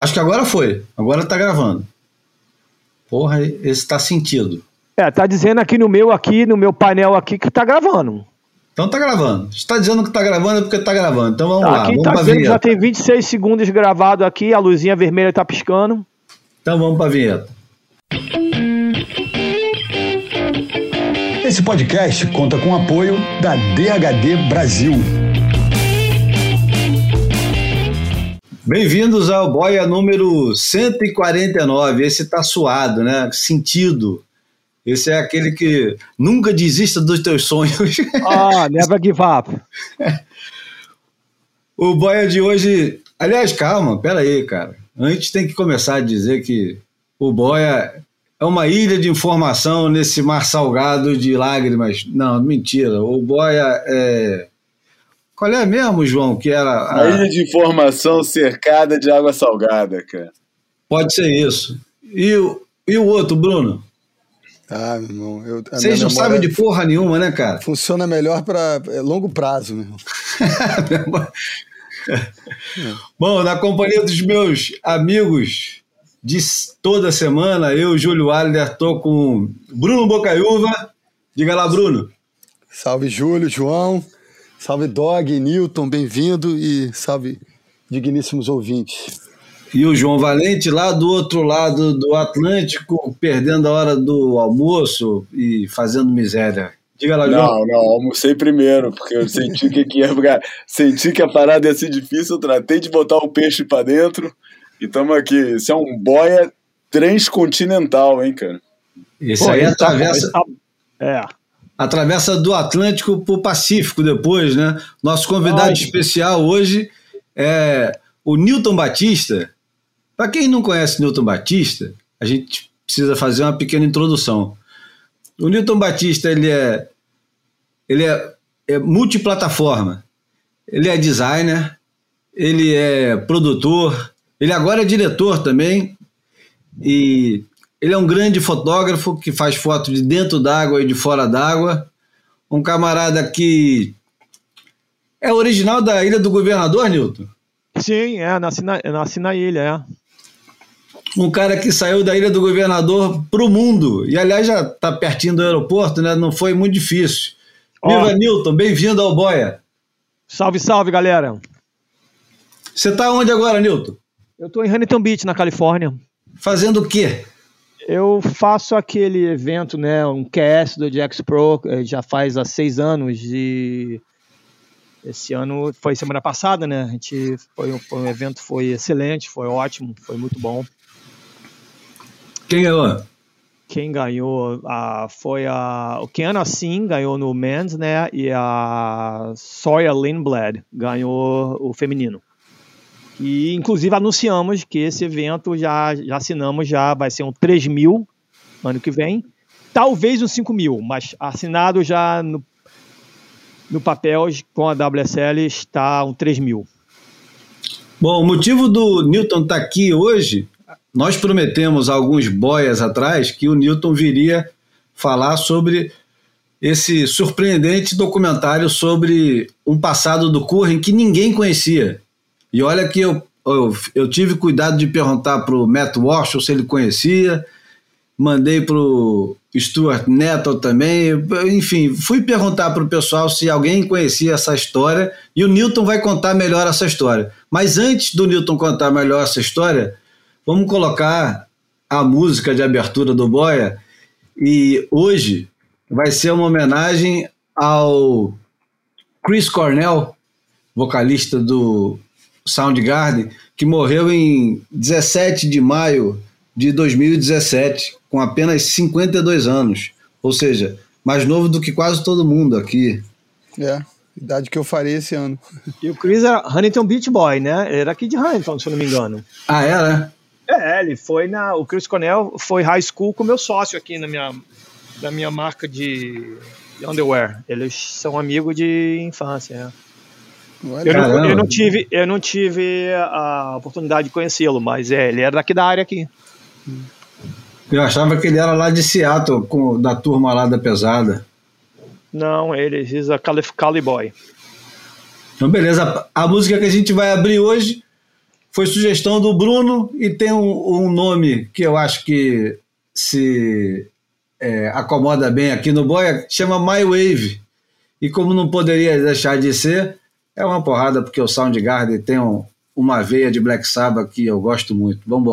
Acho que agora foi. Agora tá gravando. Porra, esse tá sentido. É, tá dizendo aqui no meu aqui, no meu painel aqui que tá gravando. Então tá gravando. Se tá dizendo que tá gravando é porque tá gravando. Então vamos Tá, lá. aqui Vamos tá pra dizendo vinheta. já tem 26 segundos gravado aqui, a luzinha vermelha tá piscando. Então vamos pra vinheta. Esse podcast conta com o apoio da DHD Brasil. Bem-vindos ao Boia número 149. Esse tá suado, né? Sentido. Esse é aquele que nunca desista dos teus sonhos. Ah, never give up. o Boia de hoje. Aliás, calma, pera aí, cara. Antes tem que começar a dizer que o Boia é uma ilha de informação nesse mar salgado de lágrimas. Não, mentira. O Boia é. Qual é mesmo, João? Que era. Uma ilha de informação cercada de água salgada, cara. Pode ser isso. E o, e o outro, Bruno? Ah, meu irmão. eu- a Vocês não sabem de porra nenhuma, né, cara? Funciona melhor para longo prazo, meu irmão. Bom, na companhia dos meus amigos de toda semana, eu, Júlio Alder, tô com Bruno Bocaiúva. Diga lá, Bruno. Salve, Júlio, João. Salve, Dog, Newton, bem-vindo. E salve, digníssimos ouvintes. E o João Valente, lá do outro lado do Atlântico, perdendo a hora do almoço e fazendo miséria. Diga lá, João. Não, não, almocei primeiro, porque eu senti que, que ia ficar. Senti que a parada ia ser difícil, eu tratei de botar o peixe pra dentro. E tamo aqui. Isso é um boia transcontinental, hein, cara? Esse Pô, aí tá- atravessa, esse tá- É. atravessa do Atlântico para o Pacífico depois, né? Nosso convidado Ai. especial hoje é o Newton Batista. Para quem não conhece Newton Batista, a gente precisa fazer uma pequena introdução. O Newton Batista ele é ele é, é multiplataforma. Ele é designer, ele é produtor, ele agora é diretor também e ele é um grande fotógrafo que faz foto de dentro d'água e de fora d'água. Um camarada que é original da Ilha do Governador, Newton. Sim, é, nasci na, nasci na ilha, é. Um cara que saiu da Ilha do Governador para o mundo. E, aliás, já está pertinho do aeroporto, né? Não foi muito difícil. Ó. Viva, Newton. Bem-vindo ao Boia. Salve, salve, galera. Você está onde agora, Newton? Eu tô em Huntington Beach, na Califórnia. Fazendo o quê? Eu faço aquele evento, né, um QS do Jax Pro, eh, já faz há seis anos e esse ano foi semana passada, né? A gente foi, um- foi um evento, foi excelente, foi ótimo, foi muito bom. Quem ganhou? Quem ganhou a, foi a o Keanu Assim ganhou no men's, né? E a Sawyer Lindblad ganhou o feminino. E inclusive anunciamos que esse evento já, já assinamos, já vai ser um 3 mil ano que vem. Talvez um 5 mil, mas assinado já no, no papel com a WSL está um 3 mil. Bom, o motivo do Newton estar aqui hoje, nós prometemos alguns boias atrás que o Newton viria falar sobre esse surpreendente documentário sobre um passado do Curren que ninguém conhecia. E olha que eu, eu, eu tive cuidado de perguntar para o Matt Walsh se ele conhecia, mandei para o Stuart Nettle também, enfim, fui perguntar para o pessoal se alguém conhecia essa história. E o Newton vai contar melhor essa história. Mas antes do Newton contar melhor essa história, vamos colocar a música de abertura do Boia. E hoje vai ser uma homenagem ao Chris Cornell, vocalista do Soundgarden, que morreu em 17 de maio de 2017, com apenas 52 anos. Ou seja, mais novo do que quase todo mundo aqui. É, idade que eu farei esse ano. E o Chris era Huntington Beach Boy, né? Ele era aqui de Huntington, se eu não me engano. Ah, é, né? É, ele foi na. O Chris Cornell foi high school com meu sócio aqui na minha, na minha marca de, de underwear. Eles são amigos de infância. é. Eu não, eu não tive, eu não tive a oportunidade de conhecê-lo, mas é, ele era daqui da área aqui. Eu achava que ele era lá de Seattle, com, da turma lá da pesada. Não, ele Calif Cali boy. Então, beleza. A música que a gente vai abrir hoje Foi sugestão do Bruno e tem um, um nome que eu acho que se é, acomoda bem aqui no Boia, chama My Wave. E como não poderia deixar de ser, é uma porrada porque o Soundgarden tem um, uma veia de Black Sabbath que eu gosto muito. Vamos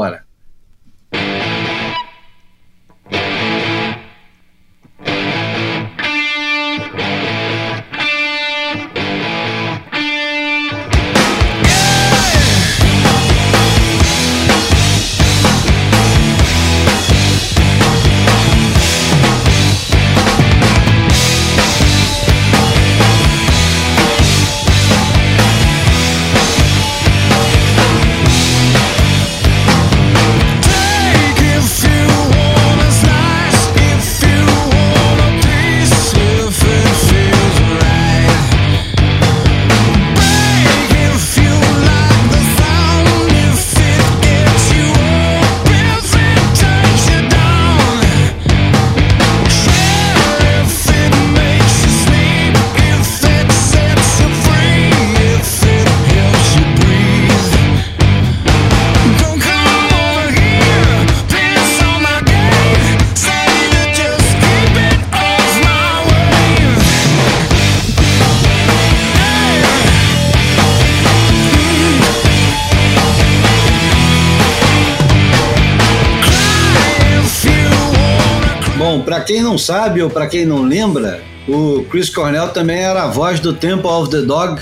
embora. quem não sabe ou para quem não lembra, o Chris Cornell também era a voz do Temple of the Dog,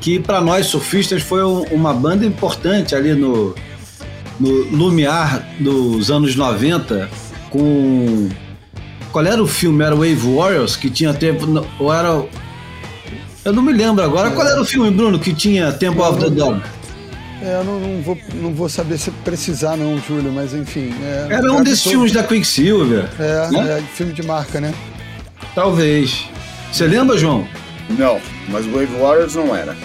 que para nós surfistas foi uma banda importante ali no, no Lumiar dos anos 90, com. Qual era o filme? Era Wave Warriors, que tinha tempo. Ou era. Eu não me lembro agora. Qual era o filme, Bruno, que tinha Temple of the Dog? É, eu não, não, vou, não vou saber se precisar não, Júlio, mas enfim. É, Era um desses todo... filmes da Quicksilver. É, né? é, filme de marca, né? Talvez. Você lembra, João? Não, mas Wave Warriors não era.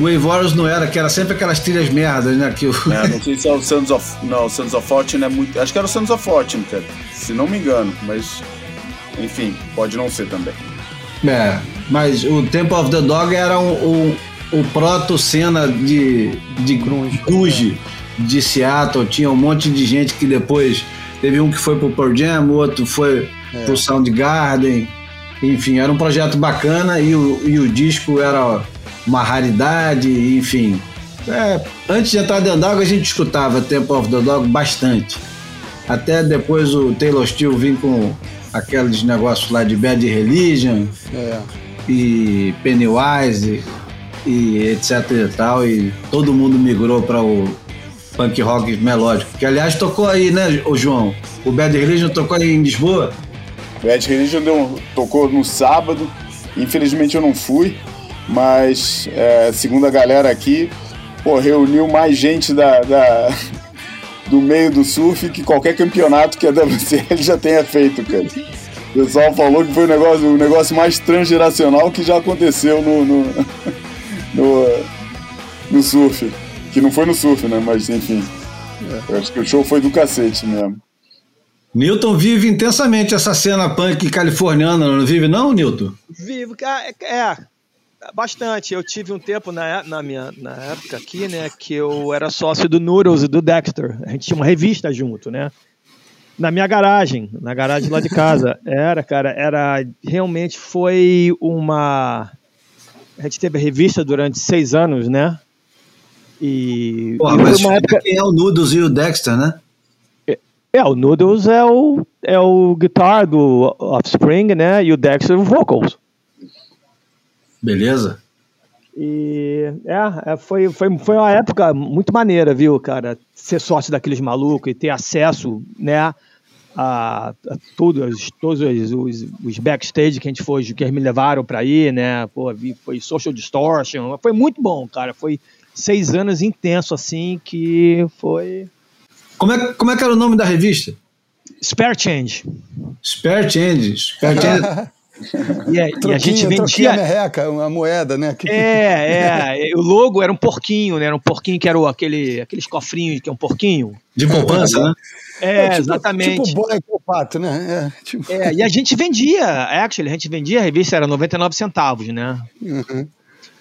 Wave Warriors não era, que era sempre aquelas trilhas merdas, né? Que eu... é, não sei se é o Sons of... Não, o Sons of Fortune é muito... Acho que era o Sons of Fortune, cara. Se não me engano, mas... Enfim, pode não ser também. É, mas o Temple of the Dog era um, um o proto-cena de, de grunge, grunge de Seattle. Tinha um monte de gente que depois... Teve um que foi pro Pearl Jam, outro foi é. pro Soundgarden. Enfim, era um projeto bacana e o, e o disco era uma raridade, enfim. É, antes de entrar dentro d'água, a gente escutava Temple of the Dog bastante. Até depois o Taylor Steele vir com aqueles negócios lá de Bad Religion é. e Pennywise e etc e tal, e todo mundo migrou para o punk rock melódico. Que aliás tocou aí, né, o João? O Bad Religion tocou aí em Lisboa? Bad Religion deu, tocou no sábado, infelizmente eu não fui, mas é, segundo a galera aqui, pô, reuniu mais gente da, da, do meio do surf que qualquer campeonato que a WCL já tenha feito, cara. O pessoal falou que foi o negócio, o negócio mais transgeracional que já aconteceu no, no no, no surf. Que não foi no surf, né? Mas enfim. É. Eu acho que o show foi do cacete mesmo. Newton vive intensamente essa cena punk californiana, não vive não, Newton? Vivo, é, é, bastante. Eu tive um tempo na, na minha na época aqui, né, que eu era sócio do Noodles e do Dexter. A gente tinha uma revista junto, né? Na minha garagem, na garagem lá de casa. Era, cara, era realmente foi uma a gente teve a revista durante seis anos, né? E. Porra, e mas uma época... quem é o Noodles e o Dexter, né? É, é, o Noodles é o, é o guitar do Offspring, né? E o Dexter o vocals. Beleza. E é, é, foi, foi, foi uma época muito maneira, viu, cara? Ser sócio daqueles malucos e ter acesso, né? a, a tudo, todos os, os, backstage que a gente foi, que eles me levaram para ir, né? Pô, foi Social Distortion, foi muito bom, cara. Foi seis anos intenso assim que foi. Como é, como é que era o nome da revista? Spare Change. Spare Change. Spare Change. E, a, e a gente vendia. A merreca, uma moeda, né? É, é. O logo era um porquinho, né? Era um porquinho que era o, aquele, aqueles cofrinhos que é um porquinho. De poupança, né? É, é tipo, exatamente. Tipo boy com pato, né? É, tipo... é, e a gente vendia, actually, a gente vendia, a revista era 99 centavos, né? Uhum.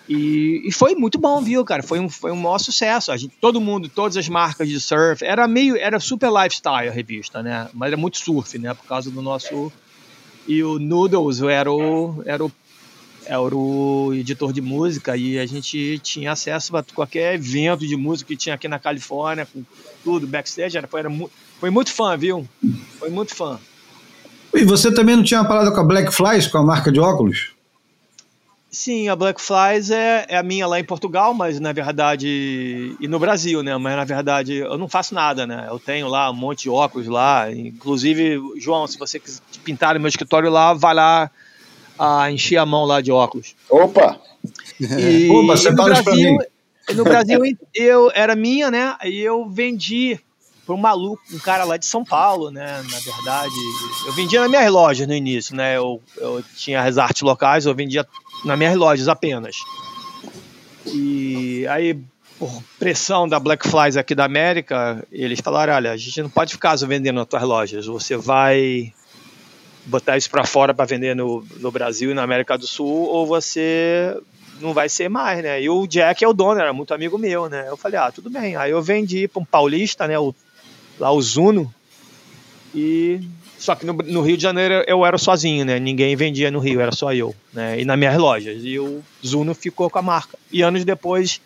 E, e, foi muito bom, viu, cara? Foi um, foi um maior sucesso. A gente, todo mundo, todas as marcas de surf, era meio, era super lifestyle a revista, né? Mas era muito surf, né? Por causa do nosso. E o Noodles era o, era o, era o editor de música e a gente tinha acesso a qualquer evento de música que tinha aqui na Califórnia, com tudo, backstage. Era, foi, era, foi muito fã, viu? Foi muito fã. E você também não tinha uma parada com a Black Flies, com a marca de óculos? Sim, a Black Flies é, é, a minha lá em Portugal, mas na verdade. E no Brasil, né? Mas na verdade eu não faço nada, né? Eu tenho lá um monte de óculos lá. Inclusive, João, se você quiser pintar no meu escritório lá, vai lá a encher a mão lá de óculos. Opa! E, Opa, você e no, Brasil, no Brasil eu era minha, né? E eu vendi para um maluco, um cara lá de São Paulo, né? Na verdade, eu vendia nas minhas lojas no início, né? Eu, eu tinha as artes locais, eu vendia nas minhas lojas apenas. E aí, por pressão da Black Flies aqui da América, eles falaram: olha, a gente não pode ficar vendendo nas tuas lojas, você vai botar isso para fora para vender no, no Brasil e na América do Sul, ou você não vai ser mais, né? E o Jack é o dono, era muito amigo meu, né? Eu falei, ah, tudo bem. Aí eu vendi para um paulista, né? O, lá o Zuno. E só que no, no, Rio de Janeiro eu era sozinho, né? Ninguém vendia no Rio, era só eu, né? E nas minhas lojas. E o Zuno ficou com a marca. E anos depois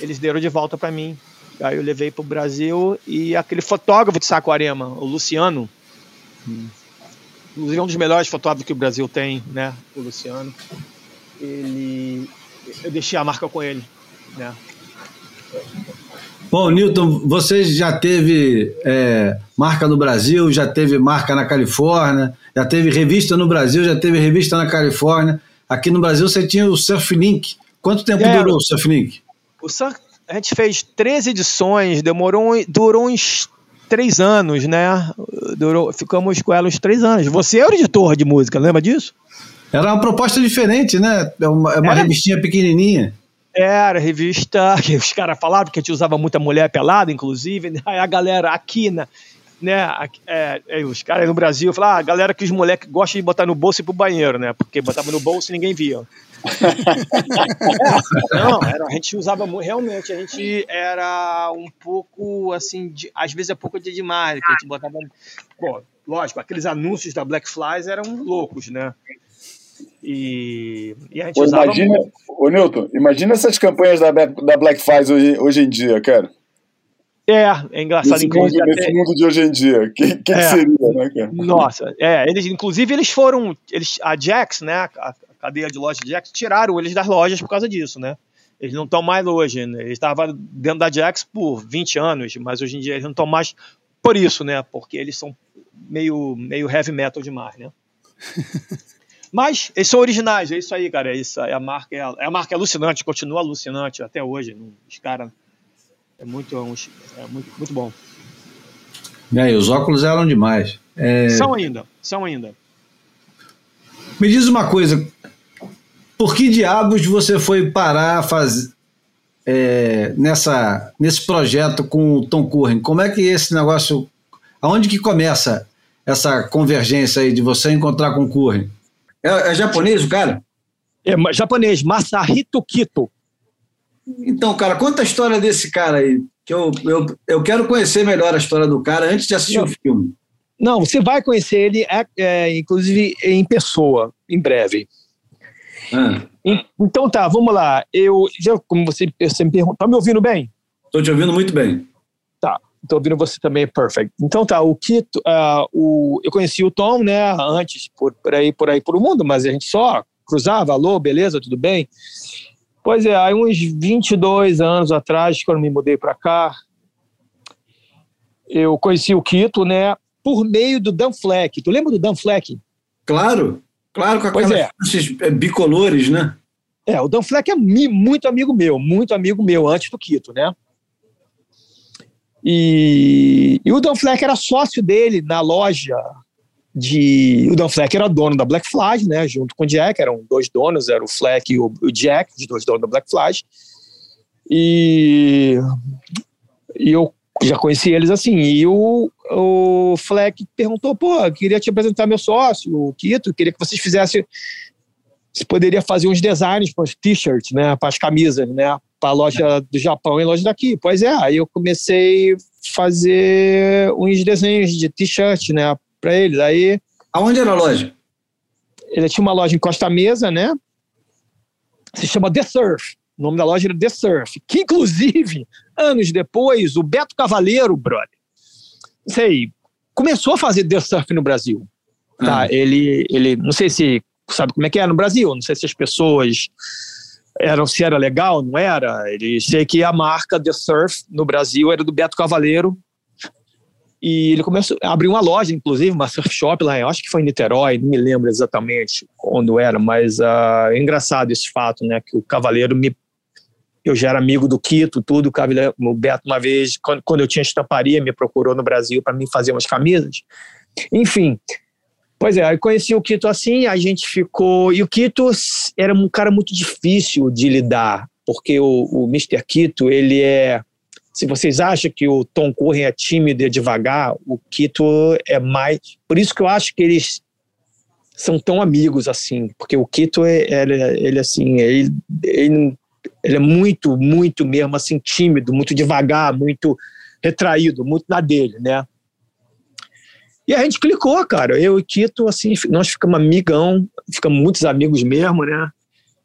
eles deram de volta para mim. Aí eu levei para o Brasil e aquele fotógrafo de Saquarema, o Luciano, inclusive é um dos melhores fotógrafos que o Brasil tem, né? O Luciano. Ele, eu deixei a marca com ele, né? Bom, Newton, você já teve é, marca no Brasil, já teve marca na Califórnia, já teve revista no Brasil, já teve revista na Califórnia. Aqui no Brasil você tinha o Surflink. Quanto tempo é, durou o Surflink? O Surf, a gente fez três edições, demorou, durou uns três anos, né? Durou, ficamos com ela uns três anos. Você era editor de música, lembra disso? Era uma proposta diferente, né? É uma, é uma revistinha pequenininha. Era revista que os caras falavam que a gente usava muita mulher pelada, inclusive. Né? Aí a galera aqui, na, né? É, é, os caras no Brasil falavam, ah, a galera que os moleques gostam de botar no bolso e ir pro banheiro, né? Porque botava no bolso e ninguém via. não, era, a gente usava realmente, a gente era um pouco assim, de, às vezes é pouco de demais, que a gente botava. Pô, lógico, aqueles anúncios da Black Flies eram loucos, né? E, e a gente Pô, usava imagina, muito. Ô, Newton, imagina essas campanhas da, da Black Flies hoje, hoje em dia, cara. É, é engraçado. Nesse, mundo, até... nesse mundo de hoje em dia, que, que, é. seria, né, cara? Nossa, é, eles, inclusive eles foram, eles, a Jax, né, a cadeia de lojas Jax, tiraram eles das lojas por causa disso, né? Eles não estão mais hoje, né? eles estavam dentro da Jax por 20 anos, mas hoje em dia eles não estão mais por isso, né? Porque eles são meio, meio heavy metal demais, né? Mas eles são originais, é isso aí, cara. É isso, é a marca, é a, é a marca alucinante, continua alucinante até hoje. Os caras é muito, é muito, muito bom. É, os óculos eram demais. É... São ainda, são ainda. Me diz uma coisa, por que diabos você foi parar faz, é, nessa, nesse projeto com o Tom Curren? Como é que esse negócio, aonde que começa essa convergência aí de você encontrar com o Curren? É, é japonês o cara? É japonês, Masahito Kito. Então, cara, conta a história desse cara aí, que eu, eu, eu quero conhecer melhor a história do cara antes de assistir Não. o filme. Não, você vai conhecer ele, é, é, inclusive em pessoa, em breve. Ah. Então tá, vamos lá. Eu já, como você, você me perguntou, tá me ouvindo bem? Estou te ouvindo muito bem. Estou ouvindo você também, perfect. Então tá, o Kito, uh, o, eu conheci o Tom, né, antes por, por aí, por aí, por o mundo, mas a gente só cruzava, alô, beleza, tudo bem? Pois é, aí uns 22 anos atrás, quando me mudei para cá, eu conheci o Quito, né, por meio do Dan Fleck. Tu lembra do Dan Fleck? Claro, claro, com aquelas é. é. bicolores, né? É, o Dan Fleck é muito amigo meu, muito amigo meu, antes do Quito, né? E, e o Dan Fleck era sócio dele na loja de. O Dan Fleck era dono da Black Flag, né? Junto com o Jack, eram dois donos, era o Fleck e o, o Jack, os dois donos da Black Flag. E, e eu já conheci eles assim. E o, o Fleck perguntou: pô, queria te apresentar meu sócio, o Quito, queria que vocês fizessem se poderia fazer uns designs para os t-shirts, né, para as camisas, né, para loja do Japão e loja daqui. Pois é, aí eu comecei a fazer uns desenhos de t-shirt, né, para eles. Aí Aonde era a loja? ele tinha uma loja em Costa Mesa, né? Se chama The Surf. O nome da loja era The Surf. Que, inclusive, anos depois, o Beto Cavaleiro, brother, não sei, começou a fazer The Surf no Brasil. Tá? Ah. Ele, ele, não sei se sabe como é que é no Brasil, não sei se as pessoas eram se era legal, não era. Ele sei que a marca The Surf no Brasil era do Beto Cavaleiro. E ele começou a abrir uma loja, inclusive, uma surf shop lá, eu acho que foi em Niterói, não me lembro exatamente quando era, mas ah, é engraçado esse fato, né? Que o Cavaleiro me. Eu já era amigo do Quito, tudo. O, Cavaleiro, o Beto, uma vez, quando, quando eu tinha estamparia, me procurou no Brasil para mim fazer umas camisas. Enfim, Pois é, aí conheci o Quito assim, a gente ficou. E o Quito era um cara muito difícil de lidar, porque o, o Mr. Quito, ele é. Se vocês acham que o Tom Curren é tímido e é devagar, o Quito é mais. Por isso que eu acho que eles são tão amigos assim, porque o Quito é, ele, ele assim, ele, ele, ele é muito, muito mesmo assim tímido, muito devagar, muito retraído, muito na dele, né? E a gente clicou, cara. Eu e Tito, assim, nós ficamos amigão, ficamos muitos amigos mesmo, né?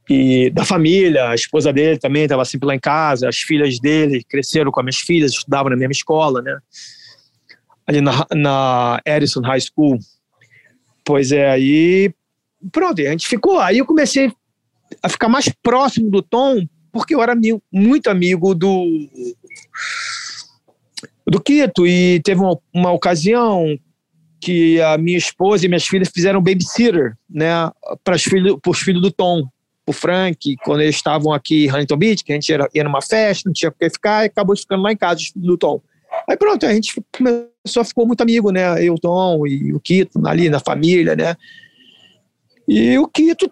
E da família, a esposa dele também estava sempre lá em casa, as filhas dele cresceram com as minhas filhas, estudavam na mesma escola, né? Ali na, na Edison High School. Pois é, aí pronto, a gente ficou. Aí eu comecei a ficar mais próximo do Tom, porque eu era amigo, muito amigo do do Quito e teve uma, uma ocasião que a minha esposa e minhas filhas fizeram babysitter, né, para os filhos, os filhos do Tom, o Frank, quando eles estavam aqui em Huntington Beach, que a gente ia, ia numa festa, não tinha com que ficar, e acabou ficando lá em casa, os filhos do Tom. Aí pronto, a gente começou, ficou muito amigo, né, eu, o Tom e o Quito, ali na família, né, e o Quito,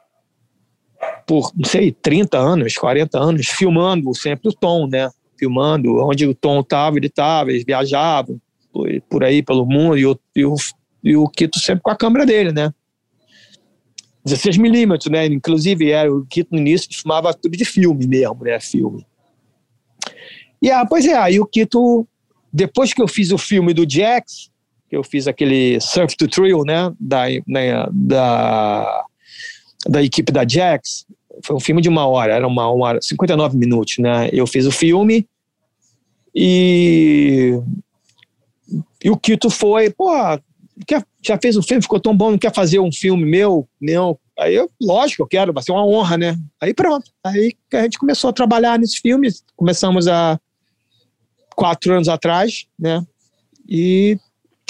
por, não sei, 30 anos, 40 anos, filmando sempre o Tom, né, filmando onde o Tom estava, ele estava, eles viajavam, por, aí pelo mundo e o, e o, e o Quito sempre com a câmera dele, né? 16 milímetros, né? Inclusive, era, o Quito no início filmava tudo de filme mesmo, né? Filme. E ah, pois é, aí o Quito, depois que eu fiz o filme do Jax, que eu fiz aquele Surf to Thrill, né? Da, né, da, da equipe da Jax, foi um filme de uma hora, era uma, uma hora, 59 minutos, né? Eu fiz o filme e e o Quito foi, pô, quer, já fez um filme, ficou tão bom, não quer fazer um filme meu? Não. Aí eu, lógico, eu quero, vai ser uma honra, né? Aí pronto. Aí a gente começou a trabalhar nesses filmes. Começamos há quatro anos atrás, né? E,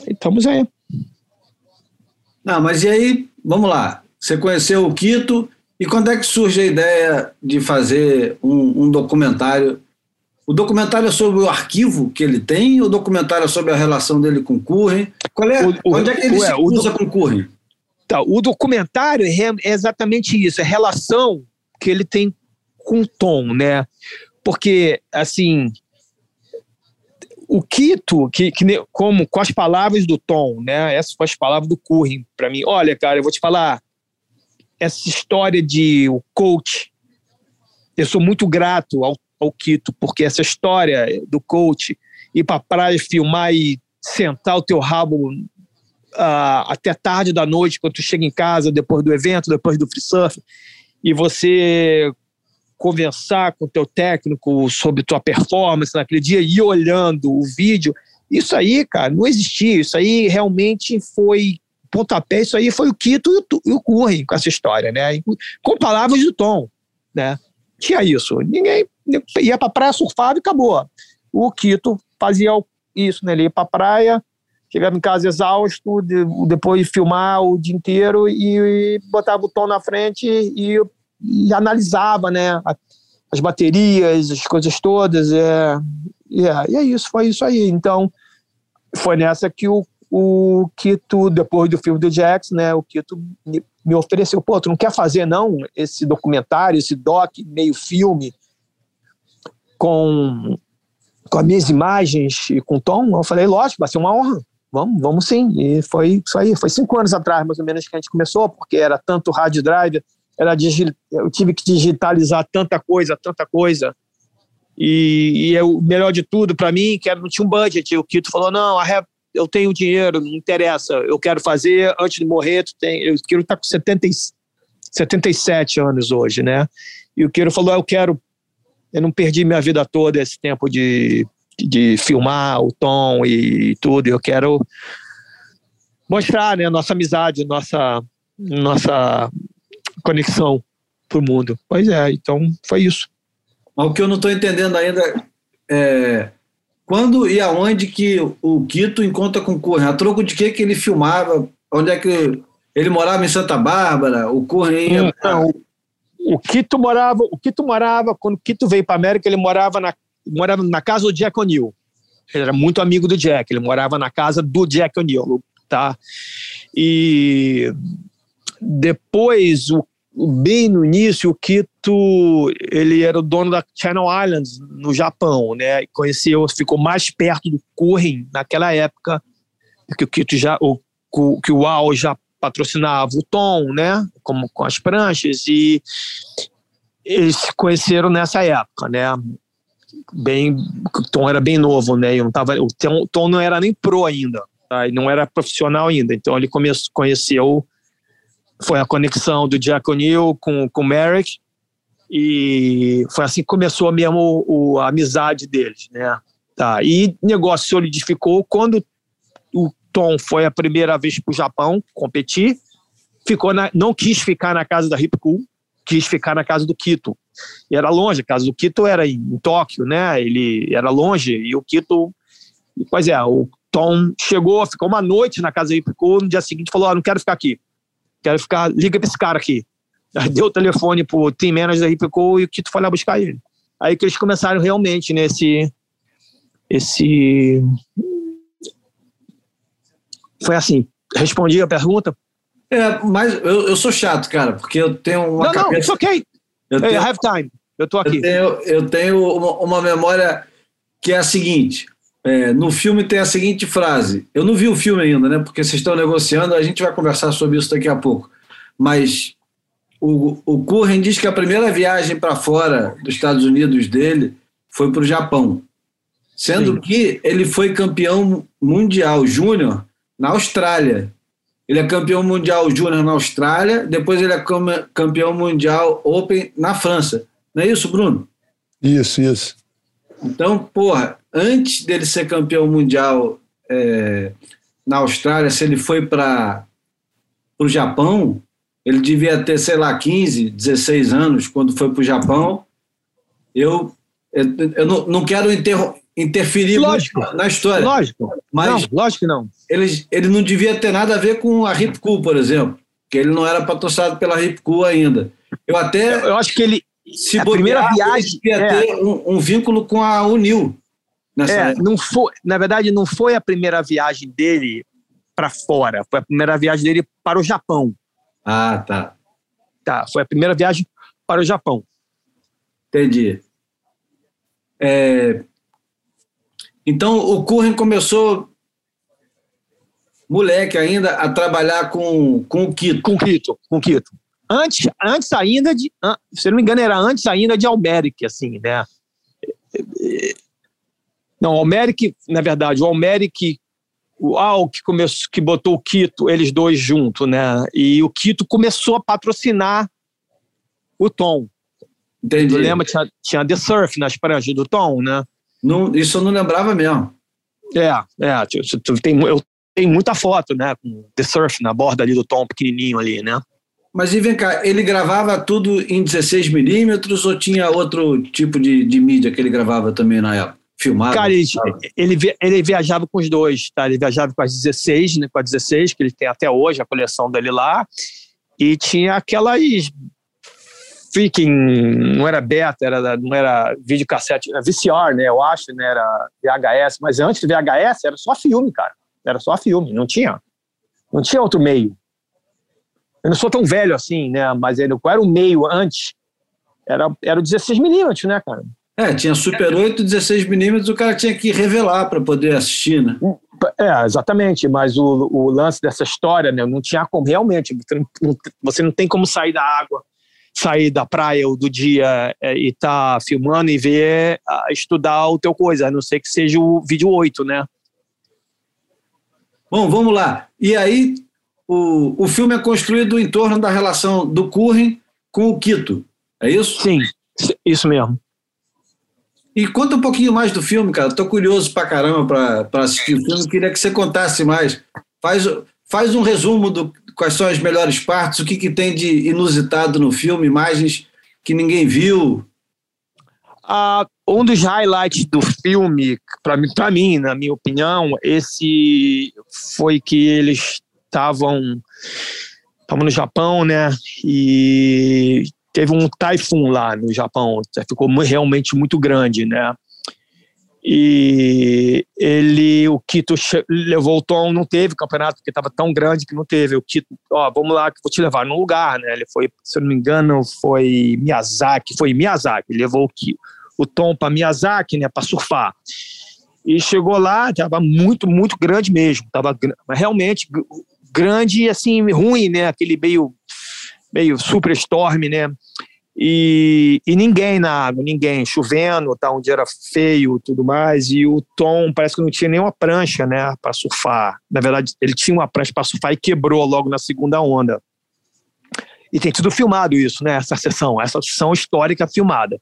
estamos aí. Não, mas e aí, vamos lá. Você conheceu o Quito e quando é que surge a ideia de fazer um, um documentário o documentário é sobre o arquivo que ele tem o documentário é sobre a relação dele com o Curren? Qual é, O- onde é que ele o- se é, usa com o Curren? Tá, o documentário é é exatamente isso, é a relação que ele tem com o Tom, né? Porque, assim, o Quito, que, que como com as palavras do Tom, né? Essas foram as palavras do Curry para mim. Olha, cara, eu vou te falar, essa história de o coach, eu sou muito grato ao, ao Quito, porque essa história do coach ir para praia filmar e sentar o teu rabo ah, até tarde da noite, quando tu chega em casa, depois do evento, depois do free surf, e você conversar com o teu técnico sobre tua performance naquele dia e olhando o vídeo, isso aí, cara, não existia. Isso aí realmente foi pontapé, isso aí foi o Quito e o, e com essa história, né? Com palavras do Tom, né? Tinha isso. Ninguém ia pra praia, surfava e acabou. O Quito fazia isso, né? Ele ia pra praia, chegava em casa exausto, de- depois de filmar o dia inteiro e, botava o tom na frente e, e analisava, né, as baterias, as coisas todas, é, e é, e é isso, foi isso aí. Então, foi nessa que o, o Kito, depois do filme do Jax, né, o me, me ofereceu, pô, tu não quer fazer não esse documentário, esse doc, meio filme, com com as minhas imagens e com o tom, eu falei, lógico, vai ser uma honra. Vamos, vamos sim. E foi isso aí. Foi cinco anos atrás, mais ou menos, que a gente começou, porque era tanto Hard Drive, era eu tive que digitalizar tanta coisa, tanta coisa. E, e é o melhor de tudo para mim, que era, não tinha um budget. O Kito falou: não, eu tenho dinheiro, não interessa, eu quero fazer antes de morrer. Tu tem, o Kiro está com 70, 77 anos hoje, né? E o Kiro falou: eu quero. Eu não perdi minha vida toda esse tempo de, de filmar o Tom e tudo. Eu quero mostrar né, nossa amizade, nossa, nossa conexão para o mundo. Pois é, então foi isso. Mas o que eu não estou entendendo ainda é quando e aonde que o Quito encontra com o Curren? A troco de que que ele filmava? Onde é que ele morava em Santa Bárbara? O Curren ia... Não, o Quito morava, o Quito morava quando o Quito veio para América, ele morava na morava na casa do Jack O'Neill. Ele era muito amigo do Jack, ele morava na casa do Jack O'Neill, tá? E depois o bem no início, o Kito ele era o dono da Channel Islands no Japão, né? Conheceu, ficou mais perto do Kurin naquela época, porque o Kito já, o que o UAU já patrocinava o Tom, né? Como com as pranchas e eles se conheceram nessa época, né? Bem, o Tom era bem novo, né? não tava, o Tom, o Tom não era nem pro ainda, tá? não era profissional ainda, então ele começou, conheceu foi a conexão do Jack O'Neill com, com o Merrick e foi assim que começou mesmo o, a amizade deles, né? Tá. E o negócio solidificou quando o Tom foi a primeira vez para o Japão competir, ficou na, não quis ficar na casa da Hip Cool, quis ficar na casa do Kito. E era longe, a casa do Kito era em, em Tóquio, né? Ele era longe e o Kito, pois é, o Tom chegou, ficou uma noite na casa da Hip Cool, no dia seguinte falou: ah, não quero ficar aqui quero ficar, liga para esse cara aqui. Aí deu o telefone pro team manager da Ripico e o Tito foi lá buscar ele. Aí que eles começaram realmente nesse. Esse. Foi assim. Respondi a pergunta? É, mas eu, eu sou chato, cara, porque eu tenho uma. Não, cabeça... não, it's ok. Eu tenho, I have time. Eu tô aqui. Eu tenho, eu tenho uma, uma memória que é a seguinte: é, no filme tem a seguinte frase. Eu não vi o filme ainda, né? Porque vocês estão negociando, a gente vai conversar sobre isso daqui a pouco. Mas o, o Curren diz que a primeira viagem para fora dos Estados Unidos dele foi para o Japão. Sendo Sim. que ele foi campeão mundial júnior na Austrália. Ele é campeão mundial júnior na Austrália, depois ele é campeão mundial Open na França. Não é isso, Bruno? Isso, isso. Então, porra, antes dele ser campeão mundial é, na Austrália, se ele foi para o Japão, ele devia ter, sei lá, 15, 16 anos quando foi para o Japão. Eu, eu, eu não, não, quero inter, interferir lógico, na história. Lógico, mas não, lógico que não. Ele, ele não devia ter nada a ver com a Cool, por exemplo, que ele não era patrocinado pela Cool ainda. Eu até. Eu, eu acho que ele. Se a primeira viagem. Ele devia é. ter um, um vínculo com a Unil. É, não foi, na verdade, não foi a primeira viagem dele para fora, foi a primeira viagem dele para o Japão. Ah, tá. Tá, foi a primeira viagem para o Japão. Entendi. É... Então, o Curren começou, moleque ainda, a trabalhar com, com o Quito. Com o Quito, com o Quito. Antes, antes ainda de, se não me engano, era antes ainda de Almeric, assim, né? Não, Almeric, na verdade, o Almeric, o Al que, começou, que botou o Quito, eles dois juntos, né? E o Quito começou a patrocinar o Tom. Entendi. Lembra? Tinha, tinha The Surf nas pranchas do Tom, né? Não, isso eu não lembrava mesmo. É, é. Tem, eu tenho muita foto, né? Com The Surf na borda ali do Tom, pequenininho ali, né? Mas e vem cá, ele gravava tudo em 16mm ou tinha outro tipo de, de mídia que ele gravava também na época? filmado. Cara, ele, ele, ele, viajava com os dois, tá? Ele viajava com as 16, né? Com a 16, que ele tem até hoje, a coleção dele lá. E tinha aquelas freaking, não era beta, era, não era videocassete, era VCR, né? Eu acho, né? Era VHS. Mas antes do VHS era só filme, cara. Era só filme, não tinha. Não tinha outro meio. Eu não sou tão velho assim, né? Mas ele, qual era o meio antes? Era, era o 16mm, né, cara? É, tinha Super 8, 16mm, o cara tinha que revelar para poder assistir, né? É, exatamente, mas o, o lance dessa história, né, não tinha como realmente, você não, você não tem como sair da água sair da praia ou do dia é, e tá filmando e ver, estudar o teu coisa, a não ser que seja o vídeo 8, né? Bom, vamos lá. E aí, o, o filme é construído em torno da relação do Curren com o Quito, é isso? Sim, isso mesmo. E conta um pouquinho mais do filme, cara. Estou curioso pra caramba para assistir o filme. Queria que você contasse mais. Faz, faz um resumo do quais são as melhores partes, o que, que tem de inusitado no filme, imagens que ninguém viu. Um dos highlights do filme, para mim, para mim, na minha opinião, esse foi que eles estavam estavam no Japão, né? E teve um taifun lá no Japão, ficou realmente muito grande, né? E ele, o Kito levou o Tom, não teve campeonato porque estava tão grande que não teve. O Kito, ó, vamos lá que vou te levar num lugar, né? Ele foi, se eu não me engano, foi Miyazaki, foi Miyazaki. Ele levou o, o Tom para Miyazaki, né, para surfar. E chegou lá, estava muito, muito grande mesmo. Tava realmente grande e assim ruim, né? Aquele meio meio super storm, né? E, e ninguém na água, ninguém, chovendo, tá, dia era feio tudo mais, e o Tom parece que não tinha nenhuma prancha, né, para surfar. Na verdade, ele tinha uma prancha para surfar e quebrou logo na segunda onda. E tem tudo filmado isso, né, essa sessão, essa sessão histórica filmada.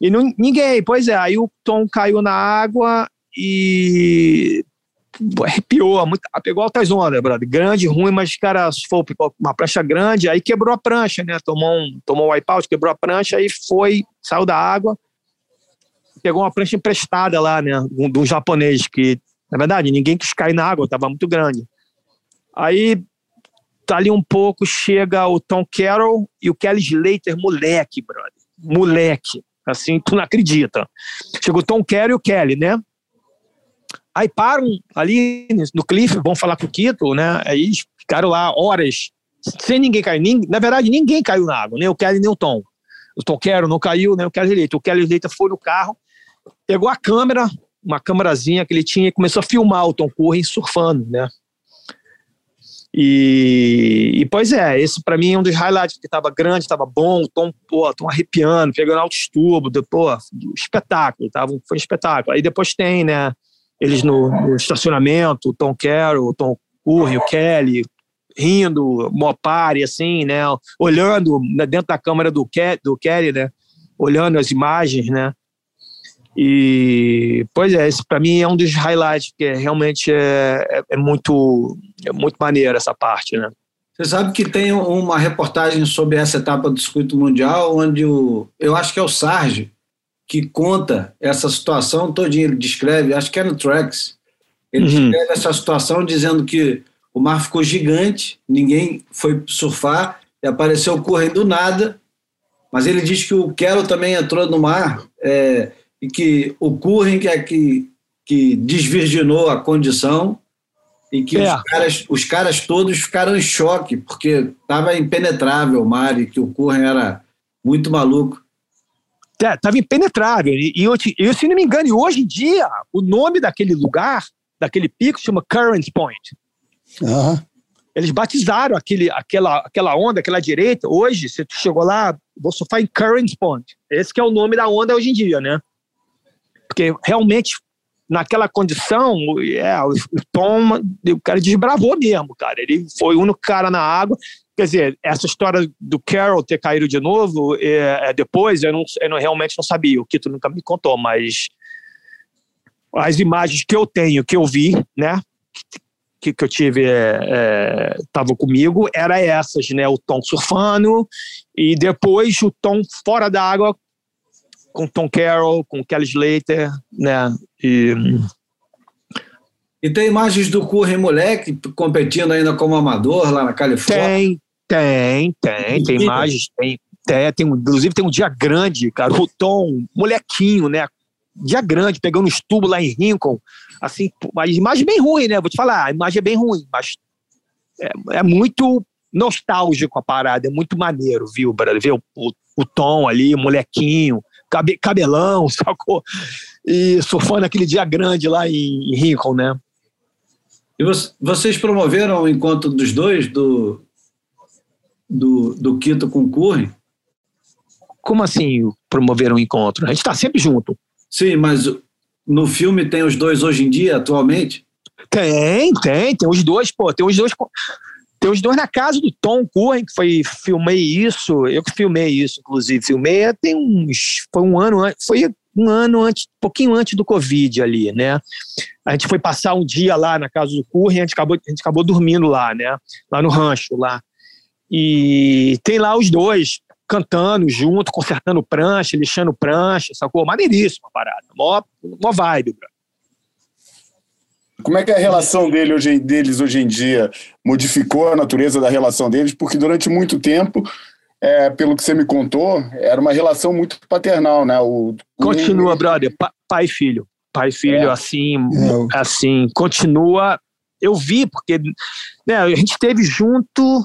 E não, ninguém, pois é, aí o Tom caiu na água e arrepiou, muito, pegou altas ondas, brother. Grande, ruim, mas, cara, foi uma prancha grande, aí quebrou a prancha, né? Tomou um, tomou um wipeout, quebrou a prancha, aí foi, saiu da água, pegou uma prancha emprestada lá, né? De um, japonês que, na verdade, ninguém quis cair na água, tava muito grande. Aí, tá ali um pouco, chega o Tom Carroll e o Kelly Slater, moleque, brother. Moleque. Assim, tu não acredita. Chega o Tom Carroll e o Kelly, né? Aí param ali no cliff, vão falar com o Quito, né? Aí ficaram lá horas sem ninguém cair. Ninguém, na verdade, ninguém caiu na água, nem o Kelly nem o Tom. O Tom Quero não caiu, nem o Kelly Leita. O Kelly Leita foi no carro, pegou a câmera, uma câmerazinha que ele tinha e começou a filmar o Tom Curry surfando, né? E, e, pois é, esse para mim é um dos highlights, porque tava grande, tava bom, tom, pô, tom arrepiando, pegando alto estubo, pô, espetáculo, tava, foi um espetáculo. Aí depois tem, né, eles no, no estacionamento, o Tom Carroll, o Tom Curry, o Kelly, rindo, mopare, assim, né? Olhando dentro da câmera do, Ke do Kelly, né? Olhando as imagens, né? E, pois é, esse para mim é um dos highlights, porque realmente é, é, é, muito, é muito maneiro essa parte, né? Você sabe que tem uma reportagem sobre essa etapa do circuito mundial, onde o, eu acho que é o Sarge, que conta essa situação todinha. Ele descreve, acho que é no Tracks, ele uhum. descreve essa situação dizendo que o mar ficou gigante, ninguém foi surfar, e apareceu o Curren do nada, mas ele diz que o Quero também entrou no mar é, e que o Curren que é que, que desvirginou a condição e que é. os, caras, os caras todos ficaram em choque, porque estava impenetrável o mar e que o Curren era muito maluco estava é, impenetrável. E, e eu, eu, se não me engano, hoje em dia, o nome daquele lugar, daquele pico, chama Current Point. Uhum. Eles batizaram aquele, aquela, aquela onda, aquela direita. Hoje, você chegou lá, vou surfar em Current Point. Esse que é o nome da onda hoje em dia, né? Porque realmente, naquela condição, é, o Tom, o cara desbravou mesmo, cara. Ele foi o único cara na água. Quer dizer, essa história do Carol ter caído de novo é, é, depois, eu, não, eu não, realmente não sabia. O Kito nunca me contou, mas as imagens que eu tenho, que eu vi, né, que, que eu tive, estavam é, é comigo, era essas, né, o Tom surfando e depois o Tom fora da água com Tom Carroll, com Kelly Slater, né, e e tem imagens do Curry moleque competindo ainda como amador lá na Califórnia? Tem, tem, tem, tem imagens, tem, tem, tem, inclusive tem um dia grande, cara, o Tom, molequinho, né, dia grande, pegando uns tubos lá em Rincon, assim, a imagem bem ruim, né, vou te falar, a imagem é bem ruim, mas é, é muito nostálgico a parada, é muito maneiro, viu, brother, ver o, o, o Tom ali, molequinho, cabe, cabelão, sacou? E surfando aquele dia grande lá em, em Rincon, né. E vocês promoveram o encontro dos dois, do, do, do Quito com o Curry. Como assim promover um encontro? A gente está sempre junto. Sim, mas no filme tem os dois hoje em dia, atualmente? Tem, tem, tem os dois, pô, tem os dois. Tem os dois na casa do Tom Curren, que foi, filmei isso, eu que filmei isso, inclusive, filmei tem uns, foi um ano antes, foi um ano antes, um pouquinho antes do Covid ali, né? A gente foi passar um dia lá na casa do Curren, a gente acabou, a gente acabou dormindo lá, né? Lá no rancho, lá. E tem lá os dois cantando junto, consertando prancha, lixando prancha, sacou? Maneiríssima parada, mó, mó vibe, bro. Como é que é a relação dele hoje, deles hoje em dia modificou a natureza da relação deles? Porque durante muito tempo, é, pelo que você me contou, era uma relação muito paternal, né? O, continua, o... brother, pa, pai e filho. Pai e filho, é. assim, é. assim, continua. Eu vi, porque né, a gente esteve junto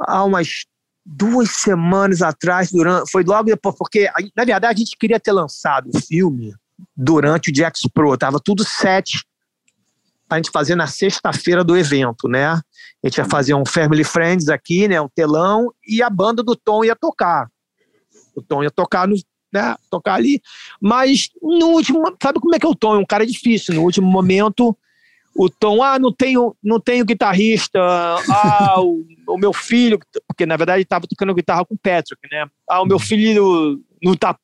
há umas duas semanas atrás, durante, foi logo depois, porque, na verdade, a gente queria ter lançado o filme durante o Jax Pro, tava tudo set a gente fazer na sexta-feira do evento, né? A gente ia fazer um Family Friends aqui, né? Um telão, e a banda do Tom ia tocar. O Tom ia tocar no, né, tocar ali. Mas no último, sabe como é que é o Tom? É um cara difícil. No último momento, o Tom, ah, não tenho, não tenho guitarrista, ah, o, o meu filho, porque na verdade estava tocando guitarra com o Patrick, né? Ah, o meu filho não tá,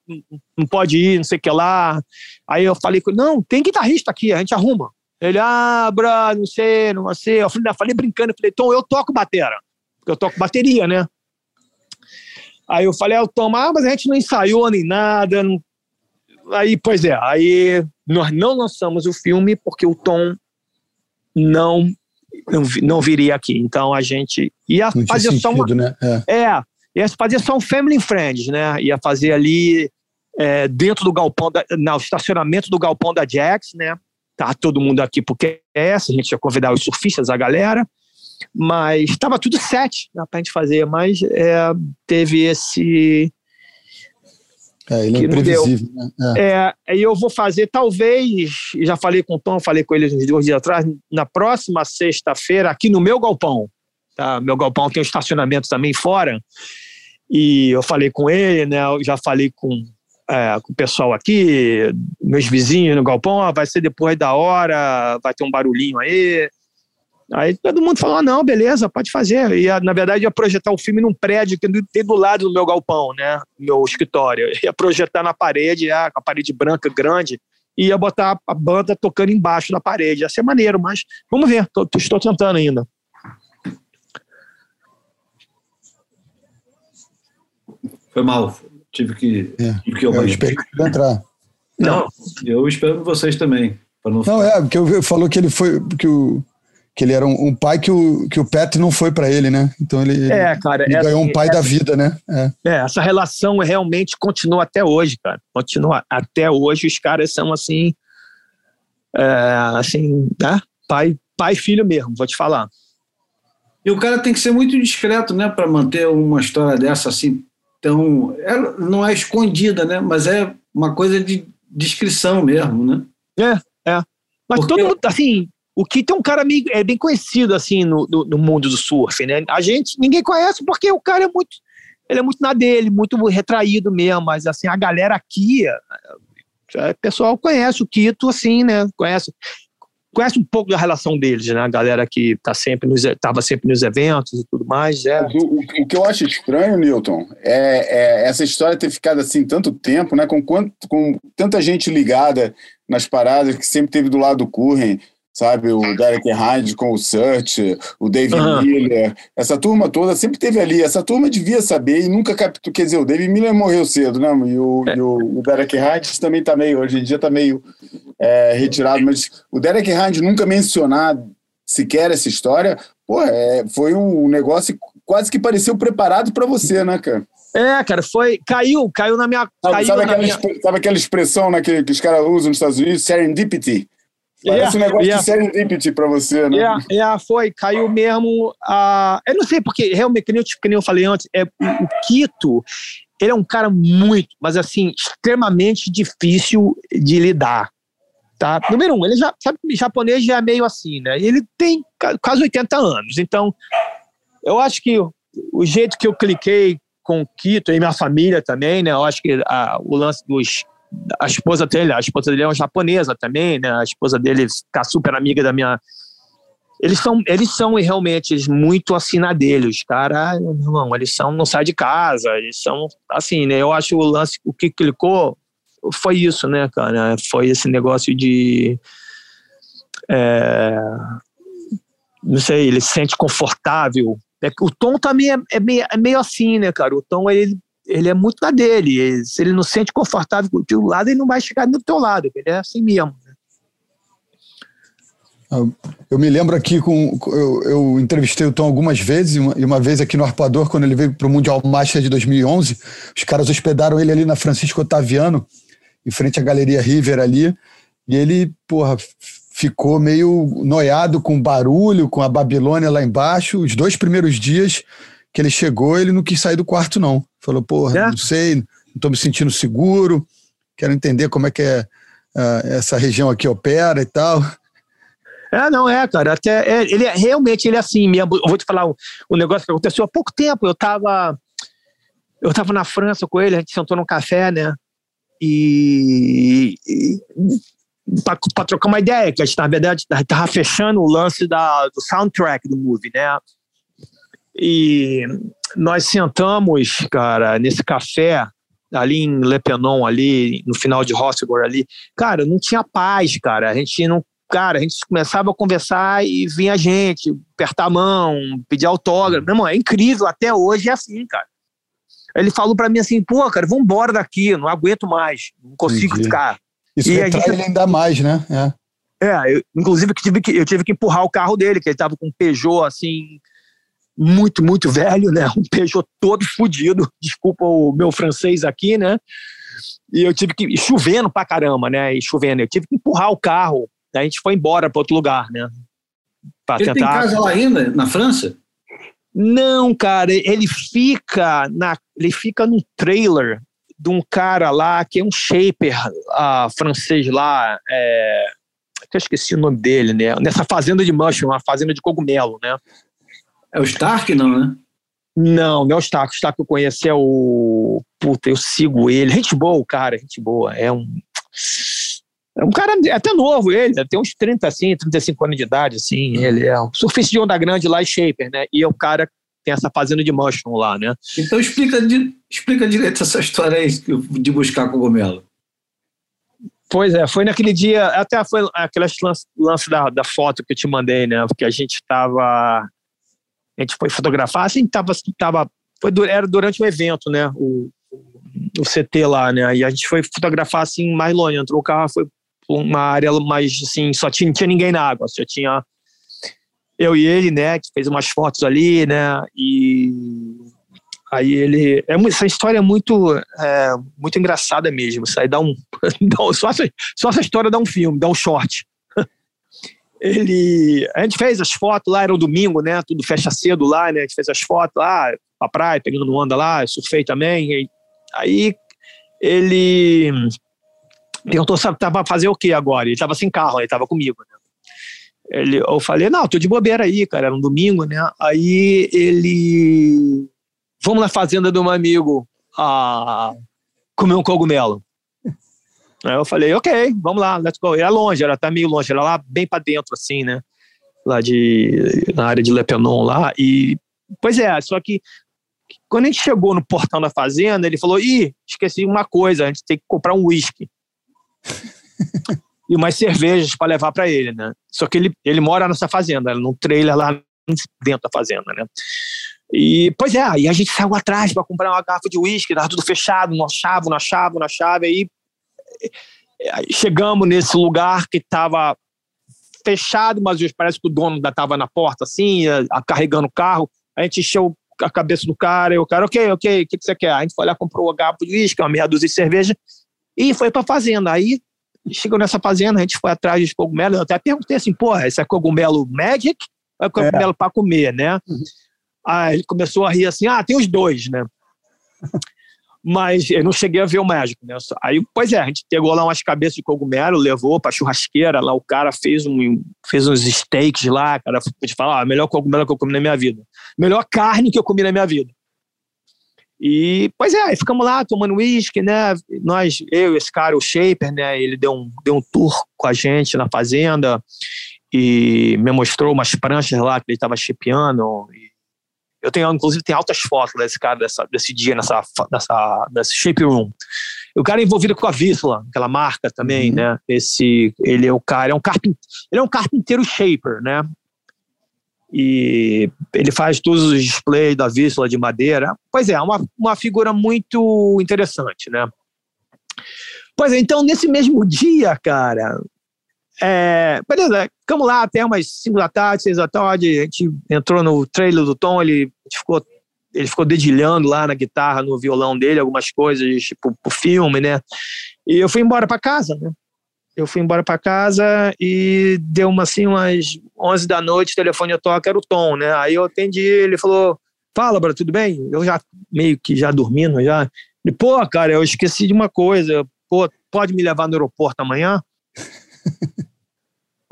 não pode ir, não sei o que lá. Aí eu falei não, tem guitarrista aqui, a gente arruma. Ele, ah, bro, não sei, não sei. Eu falei, falei brincando, falei, Tom, eu toco batera. Porque eu toco bateria, né? Aí eu falei, ah, Tom, ah, mas a gente não ensaiou nem nada. Não... Aí, pois é, aí nós não lançamos o filme porque o Tom não não, não viria aqui. Então a gente ia não fazer sentido, só uma. Né? É. é, ia fazer só um Family Friends, né? Ia fazer ali é, dentro do galpão, da, no estacionamento do galpão da Jax, né? Tá todo mundo aqui porque é essa, a gente ia convidar os surfistas, a galera, mas estava tudo set né, para a gente fazer, mas é, teve esse. É, ele é imprevisível, né? É. é, eu vou fazer, talvez, já falei com o Tom, falei com ele uns dois dias atrás, na próxima sexta-feira, aqui no meu galpão, tá? Meu galpão tem um estacionamento também fora, e eu falei com ele, né? Eu já falei com é, com o pessoal aqui, meus vizinhos no galpão, vai ser depois da hora, vai ter um barulhinho aí. Aí todo mundo falou: ah, não, beleza, pode fazer. E na verdade ia projetar o filme num prédio que tem do lado do meu galpão, né? Meu escritório. Ia projetar na parede, ah, a parede branca grande, e ia botar a banda tocando embaixo da parede. Ia ser maneiro, mas vamos ver, tô, tô, estou tentando ainda. Foi mal. Tive que, é, tive que eu esperei entrar. Não, eu espero vocês também. Não, não, é, porque eu falou que ele foi. Que, o, que ele era um, um pai que o, que o Pet não foi para ele, né? Então ele, é, cara, ele ganhou assim, um pai da vida, né? É. é. essa relação realmente continua até hoje, cara. Continua até hoje. Os caras são assim. É, assim, né? Pai, pai e filho mesmo, vou te falar. E o cara tem que ser muito discreto, né, para manter uma história dessa assim então, ela não é escondida, né? Mas é uma coisa de descrição mesmo, né? É, é. Mas Porque... todo mundo, assim, o que tem um cara meio, é bem conhecido, assim, no, no, no, mundo do surf, né? A gente, ninguém conhece porque o cara é muito, ele é muito na dele, muito retraído mesmo, mas, assim, a galera aqui, o é, é, pessoal conhece o Quito, assim, né? Conhece conhece um pouco da relação deles, né? A galera que tá sempre nos, tava sempre nos eventos e tudo mais. É. O, o, o que eu acho estranho, Newton, é, é, essa história ter ficado assim tanto tempo, né? Com, quanto, com tanta gente ligada nas paradas que sempre teve do lado do Curren, sabe? O Derek Hind com o Search, o David uhum. Miller, essa turma toda sempre teve ali. Essa turma devia saber e nunca captou. Quer dizer, o David Miller morreu cedo, né? E o, é. e o, o Derek Hind também tá meio, hoje em dia tá meio é, retirado, mas o Derek Hind nunca mencionar sequer essa história, pô, é, foi um negócio quase que pareceu preparado para você, né, cara? É, cara, foi. Caiu, caiu na minha. Sabe, caiu sabe, na aquela, minha... sabe aquela expressão né, que, que os caras usam nos Estados Unidos? Serendipity. Parece yeah, um negócio yeah. de serendipity para você, né? Yeah, yeah, foi, caiu mesmo. Uh, eu não sei, porque realmente, que nem, eu, que nem eu falei antes, é, o Quito, ele é um cara muito, mas assim, extremamente difícil de lidar. Tá? Número um, ele já sabe que japonês já é meio assim, né? Ele tem quase 80 anos, então eu acho que o jeito que eu cliquei com o Quito e minha família também, né? Eu acho que a, o lance dos a esposa dele, a esposa dele é uma japonesa também, né? A esposa dele tá super amiga da minha eles são, eles são realmente muito assim na dele, os caras, não, eles são, não saem de casa, eles são assim, né? Eu acho o lance, o que clicou foi isso, né, cara? Foi esse negócio de. É, não sei, ele se sente confortável. É, o Tom também é, é, meio, é meio assim, né, cara? O Tom, ele, ele é muito na dele. Ele, se ele não se sente confortável com o teu lado, ele não vai chegar do teu lado. Ele é assim mesmo. Eu me lembro aqui com. Eu, eu, entrevistei o Tom algumas vezes, e uma, vez aqui no Arpoador, quando ele veio para o Mundial Master de 2011, os caras hospedaram ele ali na Francisco Otaviano, em frente à Galeria River ali, e ele, porra, ficou meio noiado com barulho, com a Babilônia lá embaixo. Os dois primeiros dias que ele chegou, ele não quis sair do quarto, não. Falou, porra, é? não sei, não estou me sentindo seguro, quero entender como é que é, uh, essa região aqui opera e tal. É, não é, cara. Até é, ele é, realmente ele é assim mesmo. Eu vou te falar um, um, negócio que aconteceu há pouco tempo. Eu tava eu tava na França com ele, a gente sentou num café, né? E, e para trocar uma ideia, que a gente, na verdade, tava fechando o lance da, do soundtrack do movie, né? E nós sentamos, cara, nesse café ali em Le Penon, ali no final de Rossegor ali. Cara, não tinha paz, cara. A gente não cara, a gente começava a conversar e vinha a gente, apertar a mão, pedir autógrafo. Meu irmão, é incrível, até hoje é assim, cara. Ele falou para mim assim, pô, cara, vamos embora daqui, não aguento mais, não consigo Entendi. ficar. Isso e gente... ele ainda mais, né? É, é eu, inclusive eu tive, que, eu tive que empurrar o carro dele, que ele tava com um Peugeot, assim, muito, muito velho, né? Um Peugeot todo fodido, desculpa o meu francês aqui, né? E eu tive que, chovendo pra caramba, né? E chovendo, eu tive que empurrar o carro a gente foi embora para outro lugar, né? Pra ele tentar... tem casa lá ainda, na França? Não, cara, ele fica na, ele fica no trailer de um cara lá que é um shaper uh, francês lá, é, eu esqueci o nome dele, né? Nessa fazenda de mushroom, uma fazenda de cogumelo, né? É o Stark, não, né? Não, não é o Stark. O Stark que eu conheci é o. Puta, eu sigo ele. Gente boa, o cara, gente boa. É um. É um cara até novo, ele, tem uns 30, assim, 35 anos de idade, assim, ele é um surfista de onda grande lá e shaper, né? E é o cara que tem essa fazenda de mushroom lá, né? Então explica, explica direito essa história aí de buscar cogumelo. Pois é, foi naquele dia, até foi aquele lance, lance da, da foto que eu te mandei, né? Porque a gente tava. A gente foi fotografar, assim, tava. tava foi, era durante um evento, né? O, o CT lá, né? E a gente foi fotografar assim mais longe, entrou o carro, foi uma área mais assim, só tinha, tinha ninguém na água, só tinha eu e ele, né, que fez umas fotos ali, né, e aí ele, é, essa história é muito, é, muito engraçada mesmo, isso aí dá um, dá, só, essa, só essa história dá um filme, dá um short. Ele, a gente fez as fotos lá, era o domingo, né, tudo fecha cedo lá, né, a gente fez as fotos lá, a praia, pegando onda lá, surfei também, aí ele perguntou se estava fazer o que agora. Ele estava sem carro, ele estava comigo. Né? Ele, eu falei, não, tô de bobeira aí, cara, era um domingo, né? Aí ele, vamos na fazenda de um amigo a comer um cogumelo. Aí eu falei, ok, vamos lá, let's go. Era longe, era até meio longe, era lá bem para dentro, assim, né? Lá de, na área de Le Penon lá. E, pois é, só que quando a gente chegou no portão da fazenda, ele falou, ih, esqueci uma coisa, a gente tem que comprar um uísque e umas cervejas para levar para ele, né? Só que ele, ele mora nessa fazenda, num trailer lá dentro da fazenda, né? E, pois é, aí a gente saiu atrás para comprar uma garrafa de uísque, tava tudo fechado, não achava, não achava, não achava, aí chegamos nesse lugar que estava fechado, mas parece que o dono ainda estava na porta, assim, carregando o carro, a gente encheu a cabeça do cara, e o cara, ok, ok, o que, que você quer? A gente foi lá, comprou uma garrafa de uísque, uma meia dúzia de cerveja, e foi pra fazenda. Aí chegou nessa fazenda, a gente foi atrás dos cogumelos. Eu até perguntei assim: porra, esse é cogumelo Magic ou é cogumelo é. para comer, né? Uhum. Aí ele começou a rir assim: ah, tem os dois, né? Mas eu não cheguei a ver o mágico, né? Aí, pois é, a gente pegou lá umas cabeças de cogumelo, levou pra churrasqueira, lá o cara fez, um, fez uns steaks lá, cara, te falar, ah, melhor cogumelo que eu comi na minha vida. Melhor carne que eu comi na minha vida. E, pois é, aí ficamos lá tomando uísque, né? Nós, eu e esse cara, o Shaper, né? Ele deu um, deu um tour com a gente na fazenda e me mostrou umas pranchas lá que ele estava chipeando. Eu tenho, inclusive, tem altas fotos desse cara, dessa, desse dia, nessa, nessa, nessa shape room. O cara é envolvido com a Visla, aquela marca também, uhum. né? Esse, ele é o cara, é um carpinteiro, ele é um carpinteiro shaper, né? E ele faz todos os displays da Visla de madeira. Pois é, uma, uma figura muito interessante, né? Pois é, então nesse mesmo dia, cara, é, beleza, ficamos lá até umas 5 da tarde, 6 da tarde, a gente entrou no trailer do Tom, ele ficou, ele ficou dedilhando lá na guitarra, no violão dele, algumas coisas, tipo, pro filme, né? E eu fui embora para casa, né? Eu fui embora para casa e deu uma, assim, umas 11 da noite, o telefone toca, era o Tom, né? Aí eu atendi, ele falou, fala, bro, tudo bem? Eu já, meio que já dormindo, já. E, pô, cara, eu esqueci de uma coisa, pô, pode me levar no aeroporto amanhã?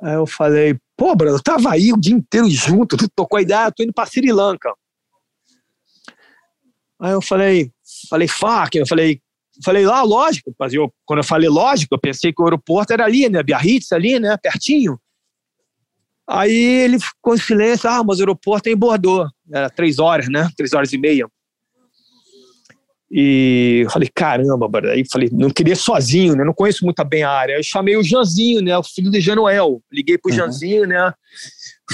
Aí eu falei, pô, brother, eu tava aí o dia inteiro junto, tu tocou a ideia, tô indo pra Sri Lanka. Aí eu falei, falei, fuck, eu falei, falei, lá, ah, lógico, eu, quando eu falei lógico, eu pensei que o aeroporto era ali, né, Biarritz ali, né, pertinho. Aí ele ficou em silêncio, ah, mas o aeroporto é em Bordeaux, era três horas, né, três horas e meia. E falei, caramba, aí falei, não queria sozinho, né? Não conheço muito bem a área. Aí chamei o Janzinho, né? O filho de Januel. Liguei pro uhum. Janzinho, né?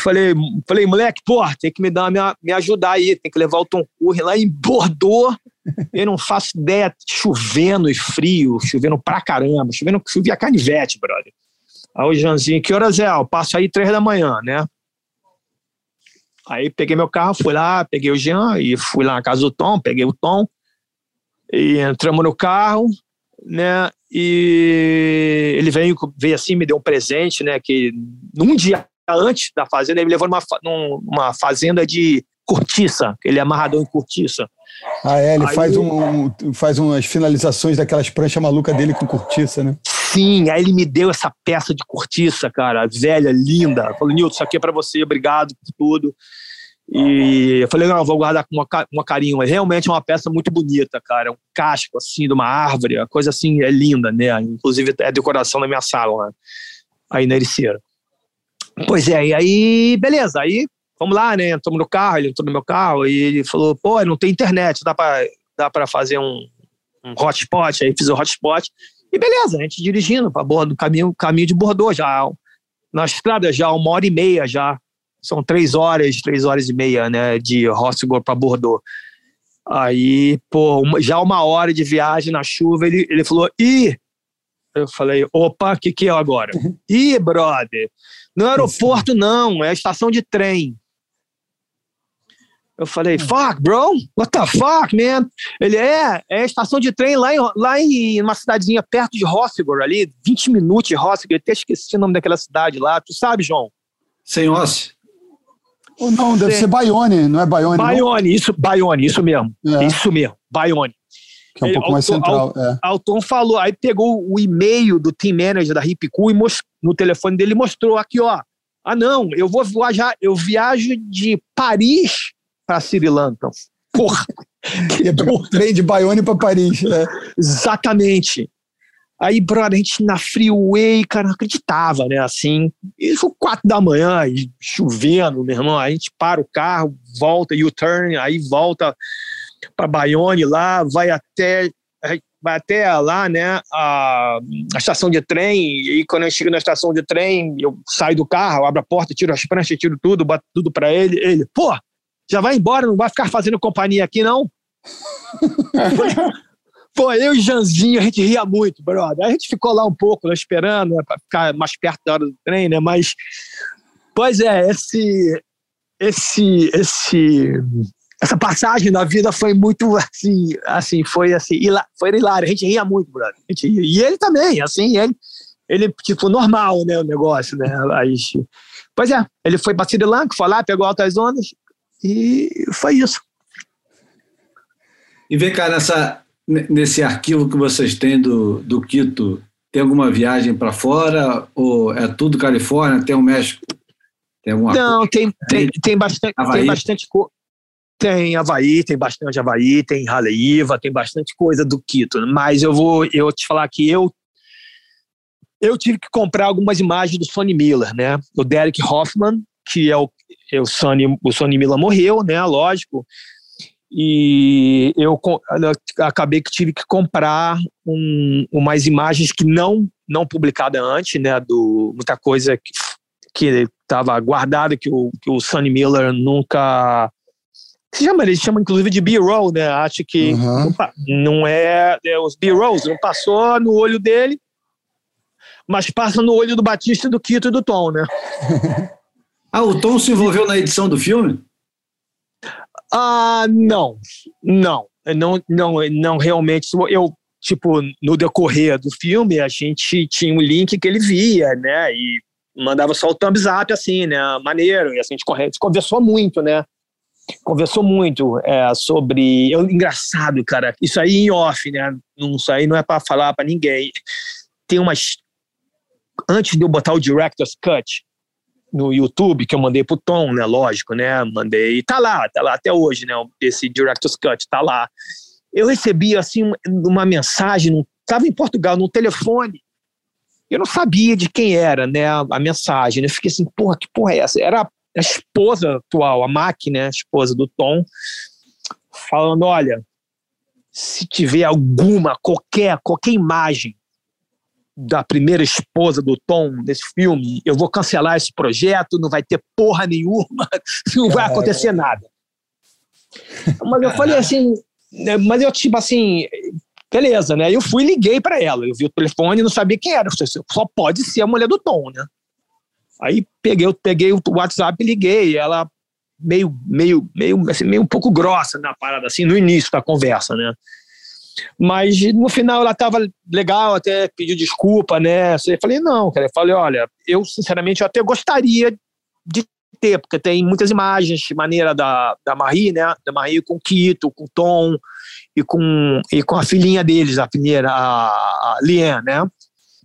Falei, falei, moleque, pô, tem que me dar me, me ajudar aí, tem que levar o Tom Curry lá em Bordeaux. Eu não faço ideia, chovendo e frio, chovendo pra caramba, chovendo, chovia canivete, brother. Aí o Janzinho, que horas é? Eu passo aí três da manhã, né? Aí peguei meu carro, fui lá, peguei o Jean e fui lá na casa do Tom, peguei o Tom. E entramos no carro, né? E ele veio, veio assim, me deu um presente, né? Que num dia antes da fazenda, ele me levou numa, numa fazenda de cortiça, ele é amarrador em cortiça. Ah, é, ele aí, faz, um, faz umas finalizações daquelas pranchas malucas dele com cortiça, né? Sim, aí ele me deu essa peça de cortiça, cara, velha, linda. Falou, Nilton, isso aqui é para você, obrigado por tudo. E eu falei, não, eu vou guardar com uma, uma carinho. Mas realmente é uma peça muito bonita, cara. É um casco, assim, de uma árvore. A coisa, assim, é linda, né? Inclusive, é decoração da minha sala, né? aí na Ericeira. Pois é, e aí, beleza. Aí, vamos lá, né? Entramos no carro, ele entrou no meu carro e ele falou, pô, não tem internet, dá pra, dá pra fazer um, um hotspot. Aí fiz o hotspot. E beleza, a gente dirigindo para bordo, caminho, caminho de Bordeaux já. Na estrada já, uma hora e meia já são três horas, três horas e meia, né, de Rossegor para Bordeaux. Aí, pô, já uma hora de viagem na chuva, ele, ele falou, ih! Eu falei, opa, o que que é agora? ih, brother, no aeroporto não, é a estação de trem. Eu falei, fuck, bro, what the fuck, man? Ele é, é a estação de trem lá em, lá em uma cidadezinha perto de Rossegor, ali, 20 minutos de Rossegor, eu até esqueci o nome daquela cidade lá, tu sabe, João? Sem osso. Ou não, deve ser Baione, não é Baione? Baione, isso, Baione, isso mesmo. É. Isso mesmo, Baione. Que é um pouco mais central. Al, é. Alton falou, aí pegou o e-mail do team manager da Hipcool e most, no telefone dele mostrou aqui, ó. Ah, não, eu vou viajar, eu viajo de Paris para Sri Lanka. Porra! que trem de Baione para Paris. É. Exatamente. Aí, brother, a gente na freeway, cara, não acreditava, né? Assim, isso quatro da manhã, chovendo, meu irmão. A gente para o carro, volta, U-turn, aí volta para Bayonne lá, vai até vai até lá, né, a, a, estação de trem, e quando eu chego na estação de trem, eu saio do carro, abro a porta, tiro as pranchas, tiro tudo, bato tudo para ele, ele, pô, já vai embora, não vai ficar fazendo companhia aqui, não? Pô, eu e Janzinho, a gente ria muito, brother. A gente ficou lá um pouco, lá esperando, né, pra ficar mais perto da hora do trem, né? Mas, pois é, esse, esse, esse, essa passagem da vida foi muito, assim, assim, foi assim, foi hilário. A gente ria muito, brother. A gente ria. E ele também, assim, ele, ele, tipo, normal, né, o negócio, né? Mas, pois é, ele foi pra Sri Lanka, foi lá, pegou altas ondas e foi isso. E vem cá, nessa, nesse arquivo que vocês têm do, do Quito, tem alguma viagem para fora? Ou é tudo Califórnia? Tem o México? Tem alguma Não, tem, tem, tem bastante, tem bastante coisa. Tem Havaí, tem bastante Havaí, tem Haleiva, tem bastante coisa do Quito. Mas eu vou eu te falar que eu eu tive que comprar algumas imagens do Sonny Miller, né? O Derek Hoffman, que é o, é o Sonny, o Sonny Miller morreu, né? Lógico. E eu, eu acabei que tive que comprar um, umas imagens que não não publicada antes, né? Do muita coisa que que estava guardada que o que o Sonny Miller nunca se chama, eles chamam inclusive de B-roll, né? Acho que uhum. não é, é os B-rolls, não passou no olho dele, mas passa no olho do Batista, do Quito e do Tom, né? ah, o Tom se envolveu na edição do filme? Ah, não, não, não, não, não realmente. Eu tipo no decorrer do filme a gente tinha um link que ele via, né? E mandava só o thumbs up assim, né? Maneiro. E assim, a gente conversou muito, né? conversou muito é, sobre. Eu, engraçado, cara. Isso aí em off, né? Não, isso aí não é para falar para ninguém. Tem umas. Antes de eu botar o Director's Cut no YouTube, que eu mandei pro Tom, né? Lógico, né? Mandei. Tá lá, tá lá até hoje, né? Esse Director's Cut, tá lá. Eu recebi, assim, uma mensagem, estava em Portugal, no telefone. Eu não sabia de quem era, né? A mensagem. Né? Eu fiquei assim, porra, que porra é essa? Era a esposa atual, a máquina, a esposa do Tom, falando: olha, se tiver alguma, qualquer, qualquer imagem da primeira esposa do Tom desse filme, eu vou cancelar esse projeto, não vai ter porra nenhuma, não vai acontecer nada. Mas eu falei assim, né, mas eu tipo assim, beleza, né? Eu fui e liguei para ela, eu vi o telefone não sabia quem era, só pode ser a mulher do Tom, né? Aí peguei, eu peguei o WhatsApp e liguei, ela meio, meio, meio, assim, meio um pouco grossa na parada, assim, no início da conversa, né? Mas no final ela estava legal, até pediu desculpa, né? Eu falei, não, cara. Eu falei, olha, eu sinceramente eu até gostaria de ter, porque tem muitas imagens maneira da, da Marie, né? Da Marie com o Kito, com o Tom e com, e com a filhinha deles, a filhinha, a, a Liane, né?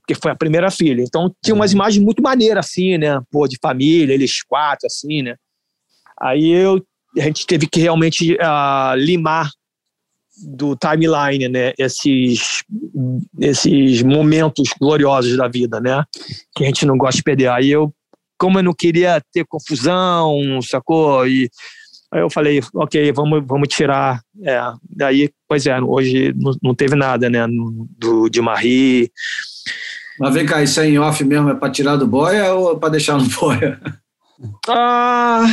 porque foi a primeira filha. Então tinha umas uhum. imagens muito maneiras, assim, né? Pô, de família, eles quatro, assim, né? Aí eu, a gente teve que realmente uh, limar do timeline, né? Esses, esses momentos gloriosos da vida, né? Que a gente não gosta de perder. Aí eu, como eu não queria ter confusão, sacou? E aí eu falei, ok, vamos, vamos tirar. É, daí, pois é, hoje não, não teve nada, né? Do, de Marie. Mas vem cá, isso é em off mesmo, é para tirar do boia ou para deixar no boia? Ah,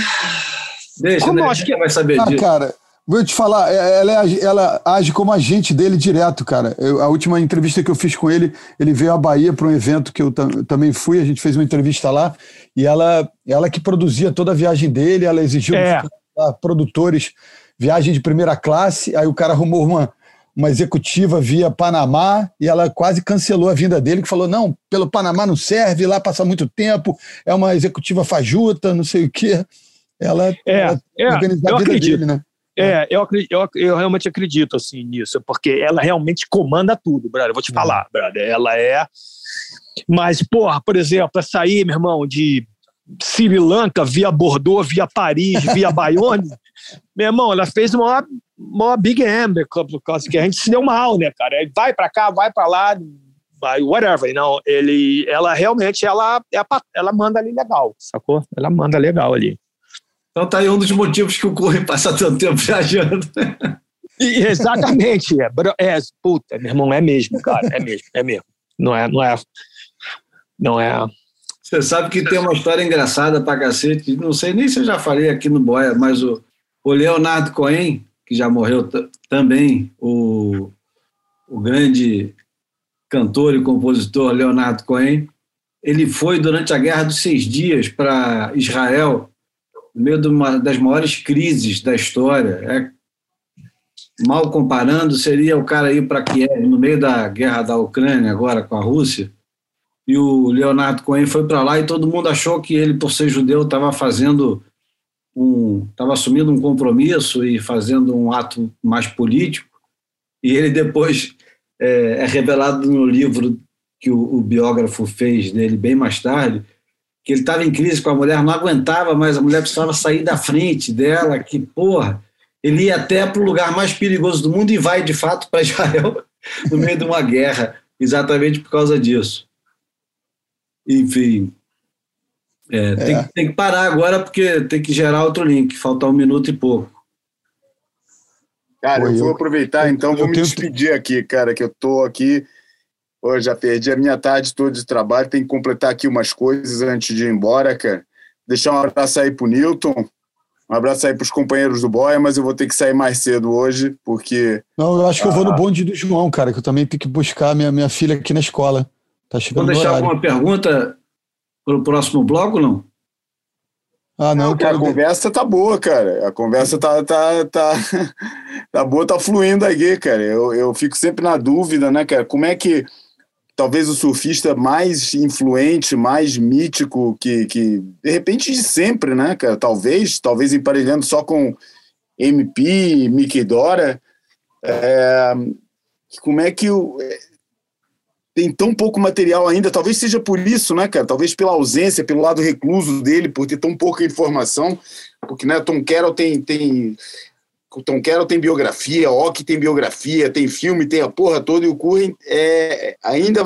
Deixa, como né? acho que vai saber ah, disso. Cara, vou te falar, é, ela, é, ela age como agente dele direto, cara. Eu, a última entrevista que eu fiz com ele, ele veio à Bahia para um evento que eu também fui, a gente fez uma entrevista lá, e ela, ela que produzia toda a viagem dele, ela exigiu é. produtores viagem de primeira classe, aí o cara arrumou uma uma executiva via Panamá e ela quase cancelou a vinda dele, que falou: não, pelo Panamá não serve, lá passa muito tempo, é uma executiva fajuta, não sei o quê. Ela, é, ela é, organiza a vida acredito. dele, né? É, eu, eu, eu realmente acredito assim nisso, porque ela realmente comanda tudo, brother. Eu vou te é. falar, brother. Ela é. Mas, porra, por exemplo, para sair, meu irmão, de Sri Lanka via Bordeaux, via Paris, via Bayonne, meu irmão, ela fez uma uma Big Amber, por causa que a gente se deu mal, né, cara? Vai para cá, vai para lá, vai, whatever, não. Ele, ela realmente, ela, é ela manda ali legal, sacou? Ela manda legal ali. Então tá aí um dos motivos que o Corre passa tanto tempo viajando. Exatamente, é, é, puta, meu irmão, é mesmo, cara, é mesmo, é mesmo. Não é, não é, não é. Você sabe que tem uma história engraçada pra cacete, não sei nem se eu já falei aqui no Boia, mas o, o Leonardo Cohen, que já morreu também, o, o grande cantor e compositor Leonardo Cohen, ele foi durante a Guerra dos Seis Dias para Israel, no meio de uma das maiores crises da história. É, mal comparando, seria o cara ir para Kiev, no meio da guerra da Ucrânia, agora com a Rússia, e o Leonardo Cohen foi para lá e todo mundo achou que ele, por ser judeu, estava fazendo um estava assumindo um compromisso e fazendo um ato mais político e ele depois é, é revelado no livro que o, o, biógrafo fez dele bem mais tarde que ele estava em crise com a mulher não aguentava mais a mulher precisava sair da frente dela que porra ele ia até para o lugar mais perigoso do mundo e vai, de fato, para Israel no meio de uma guerra, exatamente por causa disso. Enfim. É, é. Tem, tem, que parar agora porque tem que gerar outro link, falta um minuto e pouco. Cara, eu vou aproveitar, então, vou me despedir aqui, cara, que eu tô aqui. Hoje já perdi a minha tarde toda de trabalho, tem que completar aqui umas coisas antes de ir embora, cara. Deixar um abraço aí pro Newton, um abraço aí pros companheiros do Boia, mas eu vou ter que sair mais cedo hoje, porque. Não, eu acho que eu vou no ah. bonde do João, cara, que eu também tenho que buscar minha, minha filha aqui na escola. Tá chegando Vou deixar alguma pergunta para o próximo bloco, não? Ah, não, não a conversa tá boa, cara. A conversa tá, tá, tá, tá boa, tá fluindo aqui, cara. Eu, eu fico sempre na dúvida, né, cara? Como é que talvez o surfista mais influente, mais mítico, que, que de repente de sempre, né, cara? Talvez, talvez emparelhando só com MP, Mickey Dora. É, como é que o, tem tão pouco material ainda, talvez seja por isso, né, cara? Talvez pela ausência, pelo lado recluso dele, por ter tão pouca informação, porque, né, Tom Carroll tem, tem Tom Carroll tem biografia, Ock tem biografia, tem filme, tem a porra toda, e o Curren é, ainda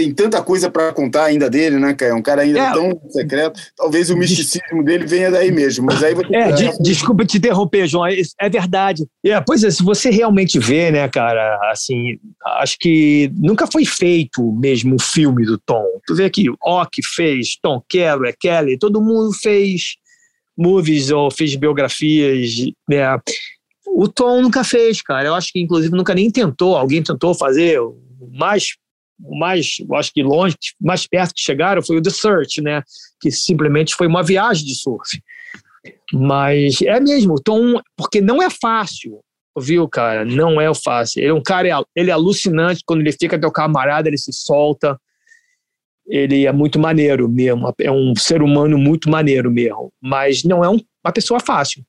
tem tanta coisa para contar ainda dele, né, cara? É um cara ainda é. tão secreto. Talvez o misticismo dele venha daí mesmo. Mas aí é, de, desculpa te interromper, João. É, é verdade. É, pois é, se você realmente vê, né, cara, assim, acho que nunca foi feito mesmo o filme do Tom. Tu vê aqui, Ock fez, Tom Carroll, Kelly, todo mundo fez movies ou fez biografias, né? O Tom nunca fez, cara. Eu acho que, inclusive, nunca nem tentou. Alguém tentou fazer mais o mais, eu acho que longe, mais perto que chegaram foi o The Search, né? Que simplesmente foi uma viagem de surf. Mas é mesmo, Tom, porque não é fácil, viu, cara? Não é fácil. Ele é um cara, ele é alucinante quando ele fica teu camarada, ele se solta. Ele é muito maneiro mesmo, é um ser humano muito maneiro mesmo, mas não é um, uma pessoa fácil.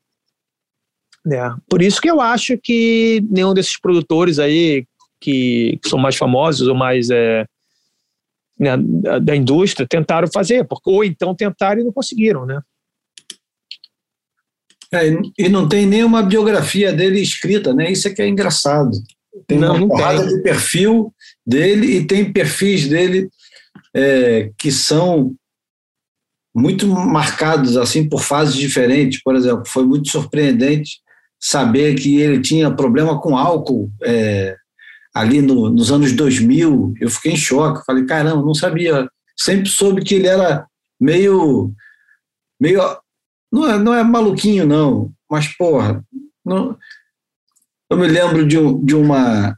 Né? Por isso que eu acho que nenhum desses produtores aí que, que são mais famosos ou mais é, né, da indústria tentaram fazer, ou então tentaram e não conseguiram, né? É, e não tem nenhuma biografia dele escrita, né? Isso é que é engraçado. Tem não, uma não porrada tem. de perfil dele e tem perfis dele é, que são muito marcados assim por fases diferentes. Por exemplo, foi muito surpreendente saber que ele tinha problema com álcool é, ali no, nos anos 2000, eu fiquei em choque. Falei, caramba, não sabia. Sempre soube que ele era meio. meio não é, não é maluquinho, não, mas, porra, não, eu me lembro de, de, uma,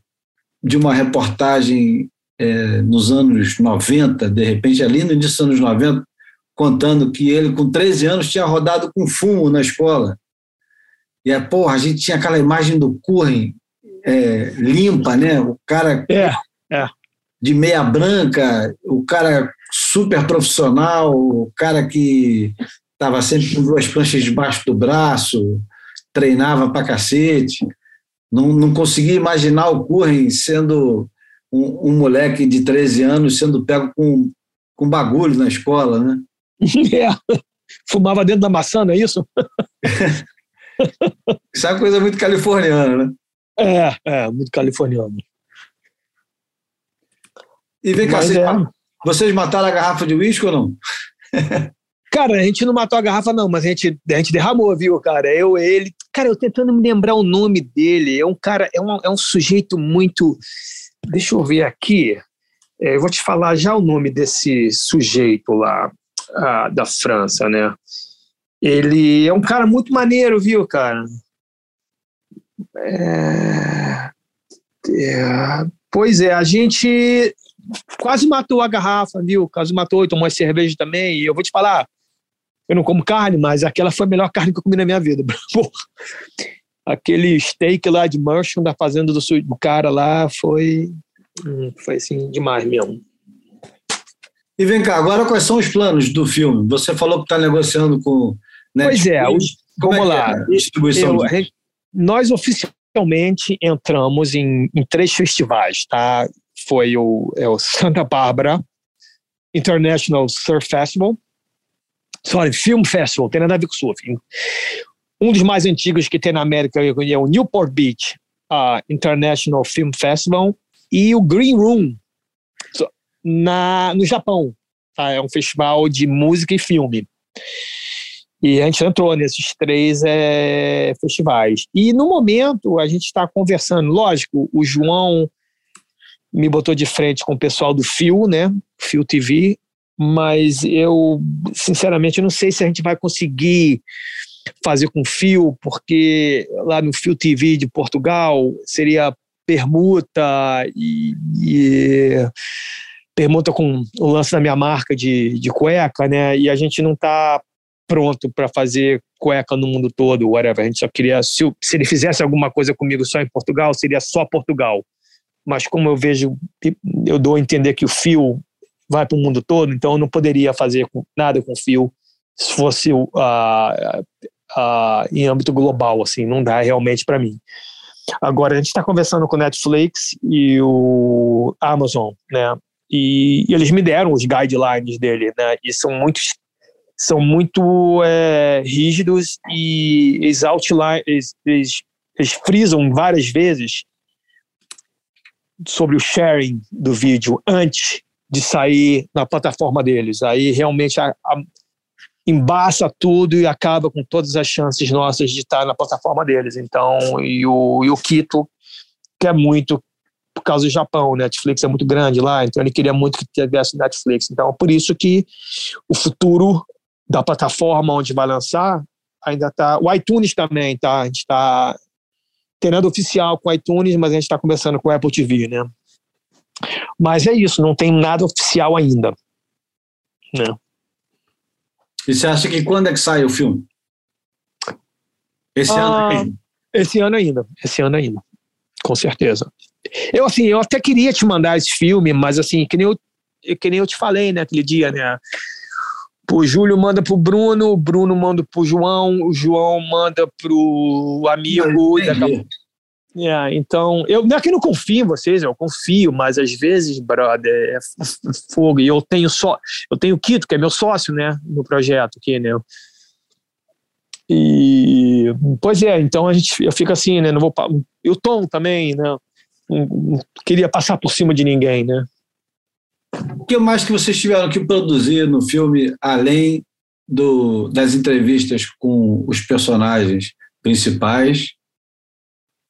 de uma reportagem é, nos anos 90, de repente, ali no início dos anos 90, contando que ele, com 13 anos, tinha rodado com fumo na escola. E, é, porra, a gente tinha aquela imagem do Curren é, limpa, né? O cara é, é. de meia branca, o cara super profissional, o cara que estava sempre com duas pranchas debaixo do braço, treinava pra cacete. Não, não conseguia imaginar o Curren sendo um, um, moleque de 13 anos sendo pego com, com bagulho na escola, né? É. Fumava dentro da maçã, não é isso? isso é uma coisa muito californiana, né? É, é, muito californiano. E vem cá, vocês, é... vocês mataram a garrafa de uísque ou não? Cara, a gente não matou a garrafa, não, mas a gente, a gente derramou, viu, cara? Eu, ele. Cara, eu tentando me lembrar o nome dele. É um cara, é um, é um sujeito muito. Deixa eu ver aqui. É, eu vou te falar já o nome desse sujeito lá ah, da França, né? Ele é um cara muito maneiro, viu, cara? É, é, pois é, a gente quase matou a garrafa, viu? Quase matou e tomou cerveja também. E eu vou te falar, eu não como carne, mas aquela foi a melhor carne que eu comi na minha vida. Porra. Aquele steak lá de Merchant da fazenda do, do cara lá foi, hum, foi assim, demais mesmo. E vem cá, agora quais são os planos do filme? Você falou que está negociando com. Netflix. Pois é, os, vamos é lá. É distribuição eu, de nós oficialmente entramos em, em três festivais, tá? Foi o, é o Santa Barbara International Surf Festival, sorry, Film Festival, tem nada a ver com surf. Um dos mais antigos que tem na América é o Newport Beach uh, International Film Festival e o Green Room na, no Japão. Tá? É um festival de música e filme. E a gente entrou nesses três é, festivais. E no momento a gente está conversando, lógico, o João me botou de frente com o pessoal do Fio, né? Fio TV, mas eu sinceramente não sei se a gente vai conseguir fazer com Fio, porque lá no Fio TV de Portugal seria permuta e, e permuta com o lance da minha marca de, de cueca, né? E a gente não está pronto para fazer cueca no mundo todo, whatever. A gente só queria, se, se ele fizesse alguma coisa comigo só em Portugal, seria só Portugal. Mas como eu vejo, eu dou a entender que o fio vai para o mundo todo, então eu não poderia fazer nada com fio se fosse uh, uh, em âmbito global, assim, não dá realmente para mim. Agora, a gente está conversando com o Netflix e o Amazon, né? E, e, eles me deram os guidelines dele, né? E são muito, são muito é, rígidos e eles, outline, eles, eles, eles frisam várias vezes sobre o sharing do vídeo antes de sair na plataforma deles. Aí realmente a, a, embaça tudo e acaba com todas as chances nossas de estar na plataforma deles. Então, e o, e o Kito quer muito por causa do Japão, né? Netflix é muito grande lá, então ele queria muito que tivesse Netflix. Então, por isso que o futuro da plataforma onde vai lançar ainda está. O iTunes também, tá? A gente está tendo oficial com o iTunes, mas a gente está conversando com o Apple TV, né? Mas é isso, não tem nada oficial ainda. Né? E você acha que quando é que sai o filme? Esse ah, ano ainda? Esse ano ainda, esse ano ainda, com certeza. Eu assim, eu até queria te mandar esse filme, mas assim, que nem eu, que nem eu te falei, né, aquele dia, né? O Júlio manda pro Bruno, o Bruno manda pro João, o João manda pro amigo. Yeah, então, eu não é que não confio em vocês, eu confio, mas às vezes, brother, é fogo. E eu tenho só, eu tenho o Kito, que é meu sócio, né, no projeto aqui, né. E, pois é, então a gente, eu fico assim, né, não vou, e o Tom também, né, não, não queria passar por cima de ninguém, né. O que mais que vocês tiveram que produzir no filme, além do, das entrevistas com os personagens principais?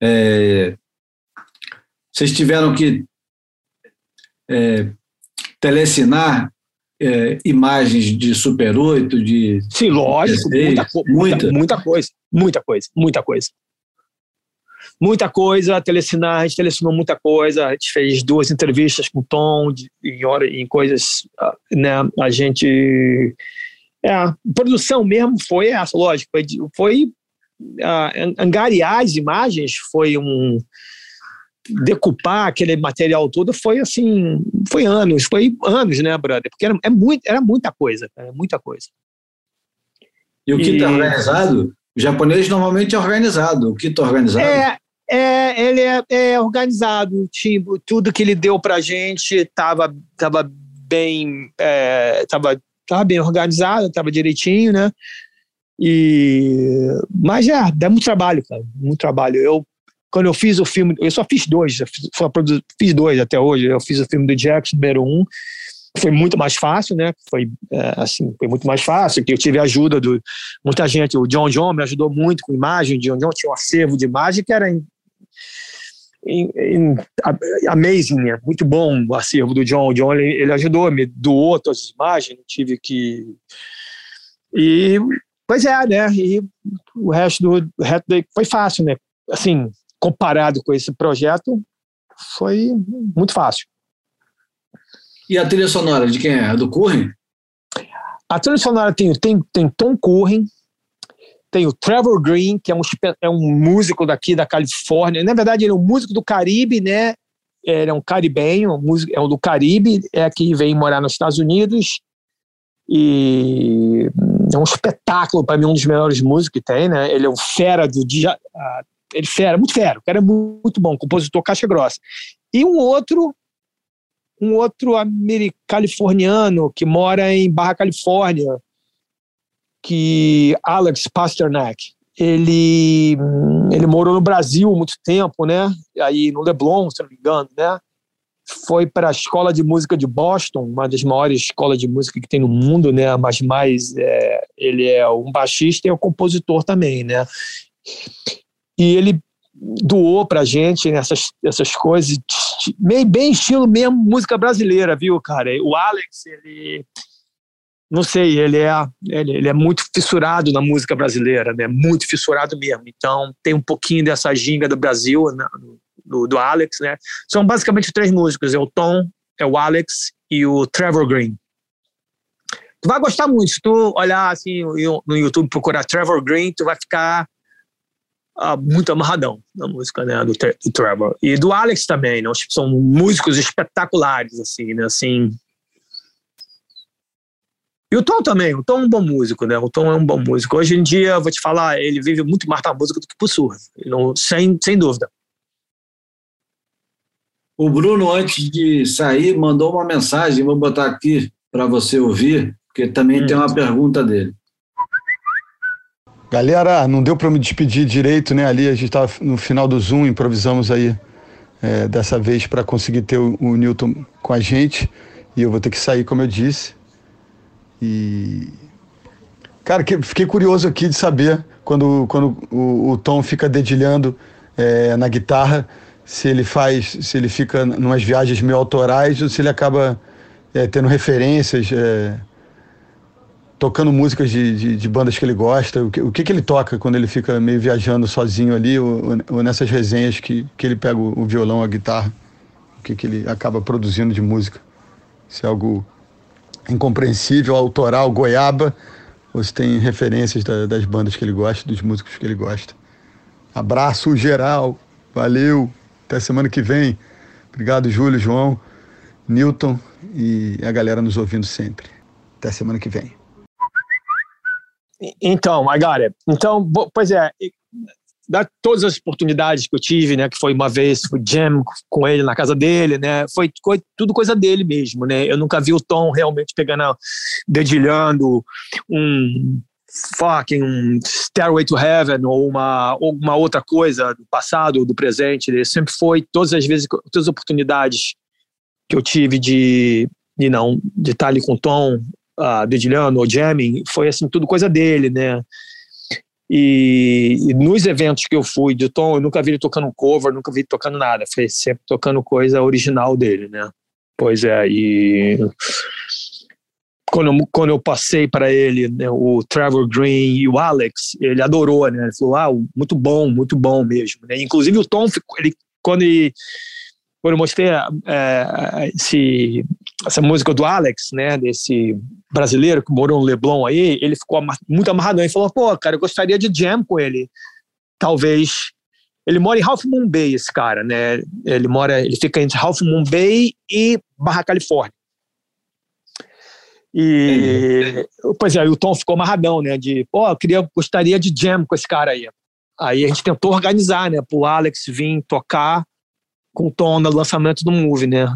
É, vocês tiveram que é, telecinar é, imagens de Super 8, de. Sim, lógico, muita, muita, muita coisa, muita coisa, muita coisa. Muita coisa, telecinar, a gente telecinou muita coisa, a gente fez duas entrevistas com o Tom de, em, hora, em coisas, ah, né, a gente... É, a produção mesmo foi essa, lógico, foi, foi angariar as imagens foi um decupar aquele material todo foi assim foi anos foi anos né brother? Porque era, é muito, era muita coisa cara, muita coisa. E o kit é organizado? O japonês normalmente é organizado. O kit organizado? É é, ele é, é organizado, tipo, tudo que ele deu pra gente estava tava bem, é, tava, tava bem organizado, tava direitinho, né? E, mas é, dá muito trabalho, cara, muito trabalho. Eu, quando eu fiz o filme, eu só fiz dois, produzi, fiz dois até hoje. Eu fiz o filme do Jackson, número um, foi muito mais fácil, né? Foi é, assim, foi muito mais fácil. Que eu tive a ajuda de muita gente. O John John me ajudou muito com imagem. O John John tinha um acervo de imagem que era in, in, in, amazing, né? muito bom o acervo do John. O John ele, ele ajudou, me doou todas as imagens. Tive que e Pois é, né? E o resto do, o resto foi fácil, né? Assim, comparado com esse projeto, foi muito fácil. E a trilha sonora de quem é? A do Curren? A trilha sonora tem, tem, tem Tom Curren, tem o Trevor Green, que é um, é um músico daqui da Califórnia. Na verdade, ele é um músico do Caribe, né? Ele é um caribenho, é um do Caribe, é que vem morar nos Estados Unidos e é um espetáculo para mim, um dos melhores músicos que tem, né? Ele é um fera do dia, uh, ele é fera, muito fera, o cara é muito bom, compositor caixa grossa. E um outro um outro californiano que mora em Barra Califórnia, que Alex Pasternak. ele, ele morou no Brasil muito tempo, né? Aí no Leblon, se não me engano, né? Foi para a Escola de Música de Boston, uma das maiores escolas de música que tem no mundo, né? Mas mais é, ele é um baixista e é um compositor também, né? E ele doou pra gente essas, essas coisas, meio bem estilo mesmo música brasileira, viu, cara? O Alex, ele não sei, ele é, ele, ele, é muito fissurado na música brasileira, né? Muito fissurado mesmo. Então tem um pouquinho dessa ginga do Brasil, né? Do, do Alex, né? São basicamente três músicos: é o Tom, é o Alex e o Trevor Green. Tu vai gostar muito. Se tu olhar assim no YouTube, procurar Trevor Green, tu vai ficar ah, muito amarradão na música né, do, do, Trevor. E do Alex também, né? São músicos espetaculares, assim, né? Assim, e o Tom também, o Tom é um bom músico, né? O Tom é um bom músico. Hoje em dia, vou te falar, ele vive muito mais pra música do que por não, sem, sem dúvida. O Bruno, antes de sair, mandou uma mensagem, vou botar aqui para você ouvir, porque também hum. tem uma pergunta dele. Galera, não deu para me despedir direito, né? Ali a gente estava no final do Zoom, improvisamos aí é, dessa vez para conseguir ter o, o Newton com a gente. E eu vou ter que sair, como eu disse. E. Cara, que, fiquei curioso aqui de saber quando, quando o, o Tom fica dedilhando é, na guitarra, se ele faz, se ele fica numas viagens meio autorais ou se ele acaba é, tendo referências, é, tocando músicas de, de, de, bandas que ele gosta. O que, o que, que, ele toca quando ele fica meio viajando sozinho ali ou, ou nessas resenhas que, que ele pega o, o violão, a guitarra? O que, que ele acaba produzindo de música? Se é algo incompreensível, autoral, goiaba, ou se tem referências da, das bandas que ele gosta, dos músicos que ele gosta. Abraço geral, valeu, até semana que vem. Obrigado, Júlio, João, Newton e a galera nos ouvindo sempre. Até semana que vem. Então, I got it. Então, pois é, da todas as oportunidades que eu tive, né, que foi uma vez, fui jam com ele na casa dele, né, foi, foi tudo coisa dele mesmo, né, eu nunca vi o Tom realmente pegando, dedilhando um fucking Stairway to Heaven ou uma, uma outra coisa do passado ou do presente, ele sempre foi, todas as vezes, todas as oportunidades que eu tive de, de não, de estar ali com o Tom, uh, dedilhando ou jamming, foi assim, tudo coisa dele, né, e, e, nos eventos que eu fui de Tom, eu nunca vi ele tocando cover, nunca vi ele tocando nada. Foi sempre tocando coisa original dele, né? Pois é, e quando eu, quando eu passei para ele né, o Trevor Green e o Alex, ele adorou, né? Ele falou, ah, muito bom, muito bom mesmo. Né? Inclusive o Tom, ele, quando ele quando eu mostrei é, esse, essa música do Alex, né, desse brasileiro que morou no Leblon aí, ele ficou muito amarradão e falou, pô, cara, eu gostaria de jam com ele. Talvez. Ele mora em Half Moon Bay, esse cara, né? Ele mora, ele fica entre Half Moon Bay e Barra Califórnia. E, pois é, o Tom ficou amarradão, né? De, pô, eu queria, gostaria de jam com esse cara aí. Aí a gente tentou organizar, né? Pro Alex vir tocar com o Tom no lançamento do Move, né?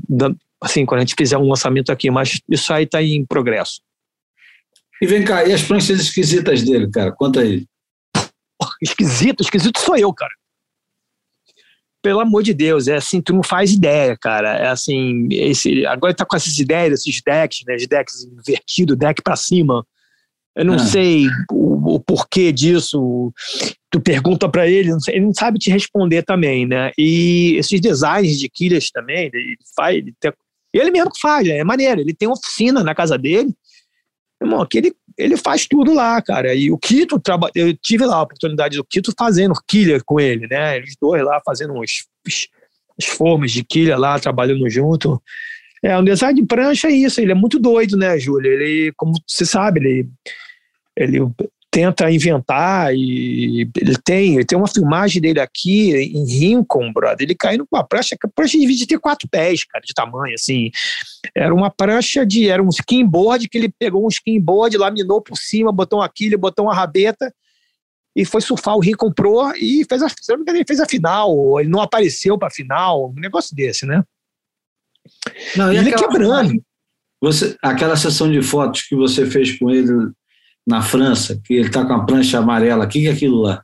assim, quando a gente fizer um lançamento aqui, mas isso aí está em progresso. E vem cá, e as pranchas esquisitas dele, cara? Conta aí. Esquisito, esquisito sou eu, cara. Pelo amor de Deus, é assim, tu não faz ideia, cara. É assim, esse, agora tá com essas ideias, esses decks, né? De decks invertido, deck para cima. Eu não ah. sei o, o, porquê disso. Tu pergunta para ele, não sei, ele não sabe te responder também, né? E esses designs de quilhas também, ele faz, ele tem, ele mesmo que faz, é maneiro. Ele tem oficina na casa dele. Irmão, aqui ele, faz tudo lá, cara. E o Quito, eu tive lá a oportunidade do Quito fazendo quilha com ele, né? Eles dois lá fazendo uns, as formas de quilha lá, trabalhando junto. É, um design de prancha é isso, ele é muito doido, né, Júlio? Ele, como você sabe, ele, ele tenta inventar e ele tem, ele tem uma filmagem dele aqui em Rincon, brother. Ele caindo com uma prancha, a prancha devia ter quatro pés, cara, de tamanho, assim. Era uma prancha de, era um skimboard que ele pegou um skimboard, laminou por cima, botou uma quilha, botou uma rabeta e foi surfar o Rincon Pro e fez a, ele fez a final, ele não apareceu para a final, um negócio desse, né? Não, e ele aquela, quebrando. Você, aquela sessão de fotos que você fez com ele na França, que ele está com a prancha amarela. O que, é aquilo lá?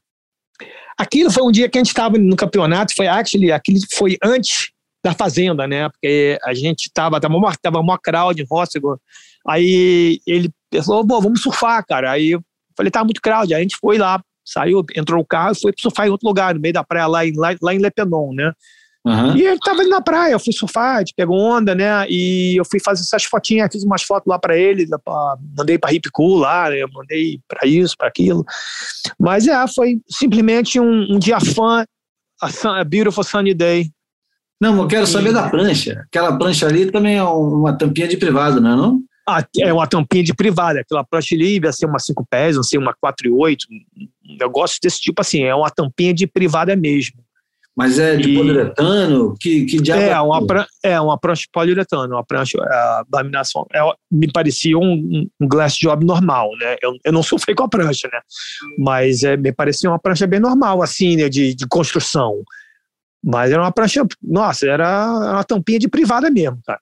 Aquilo foi um dia que a gente estava no campeonato, foi actually, aquilo foi antes da Fazenda, né? Porque a gente tava, tava uma, tava uma crowd em Rossegor. Aí ele falou, pô, vamos surfar, cara. Aí eu falei, tá muito crowd. Aí a gente foi lá, saiu, entrou o carro e foi surfar em outro lugar, no meio da praia, lá em, lá, lá em Lepenon, né? Uhum. E ele tava ali na praia, eu fui surfar, a gente pegou onda, né? E eu fui fazer essas fotinhas, fiz umas fotos lá para ele, pra, mandei para Hip Cool lá, né? eu mandei para isso, para aquilo. Mas é, foi simplesmente um, um dia fã, a, a Beautiful Sunny Day. Não, eu quero saber da prancha. Aquela prancha ali também é uma tampinha de privado, não é não? Ah, é uma tampinha de privada, aquela prancha ali ia ser uma 5 pés, não sei, uma 4 e 8, um negócio desse tipo assim, é uma tampinha de privada mesmo. Mas é de e... poliuretano? Que, que diabo é? É uma, é uma prancha de poliuretano, uma prancha, a laminação, é, me parecia um, um, glass job normal, né? Eu, eu não sofri com a prancha, né? Mas é, me parecia uma prancha bem normal, assim, né? De, de construção. Mas era uma prancha, nossa, era uma tampinha de privada mesmo, cara.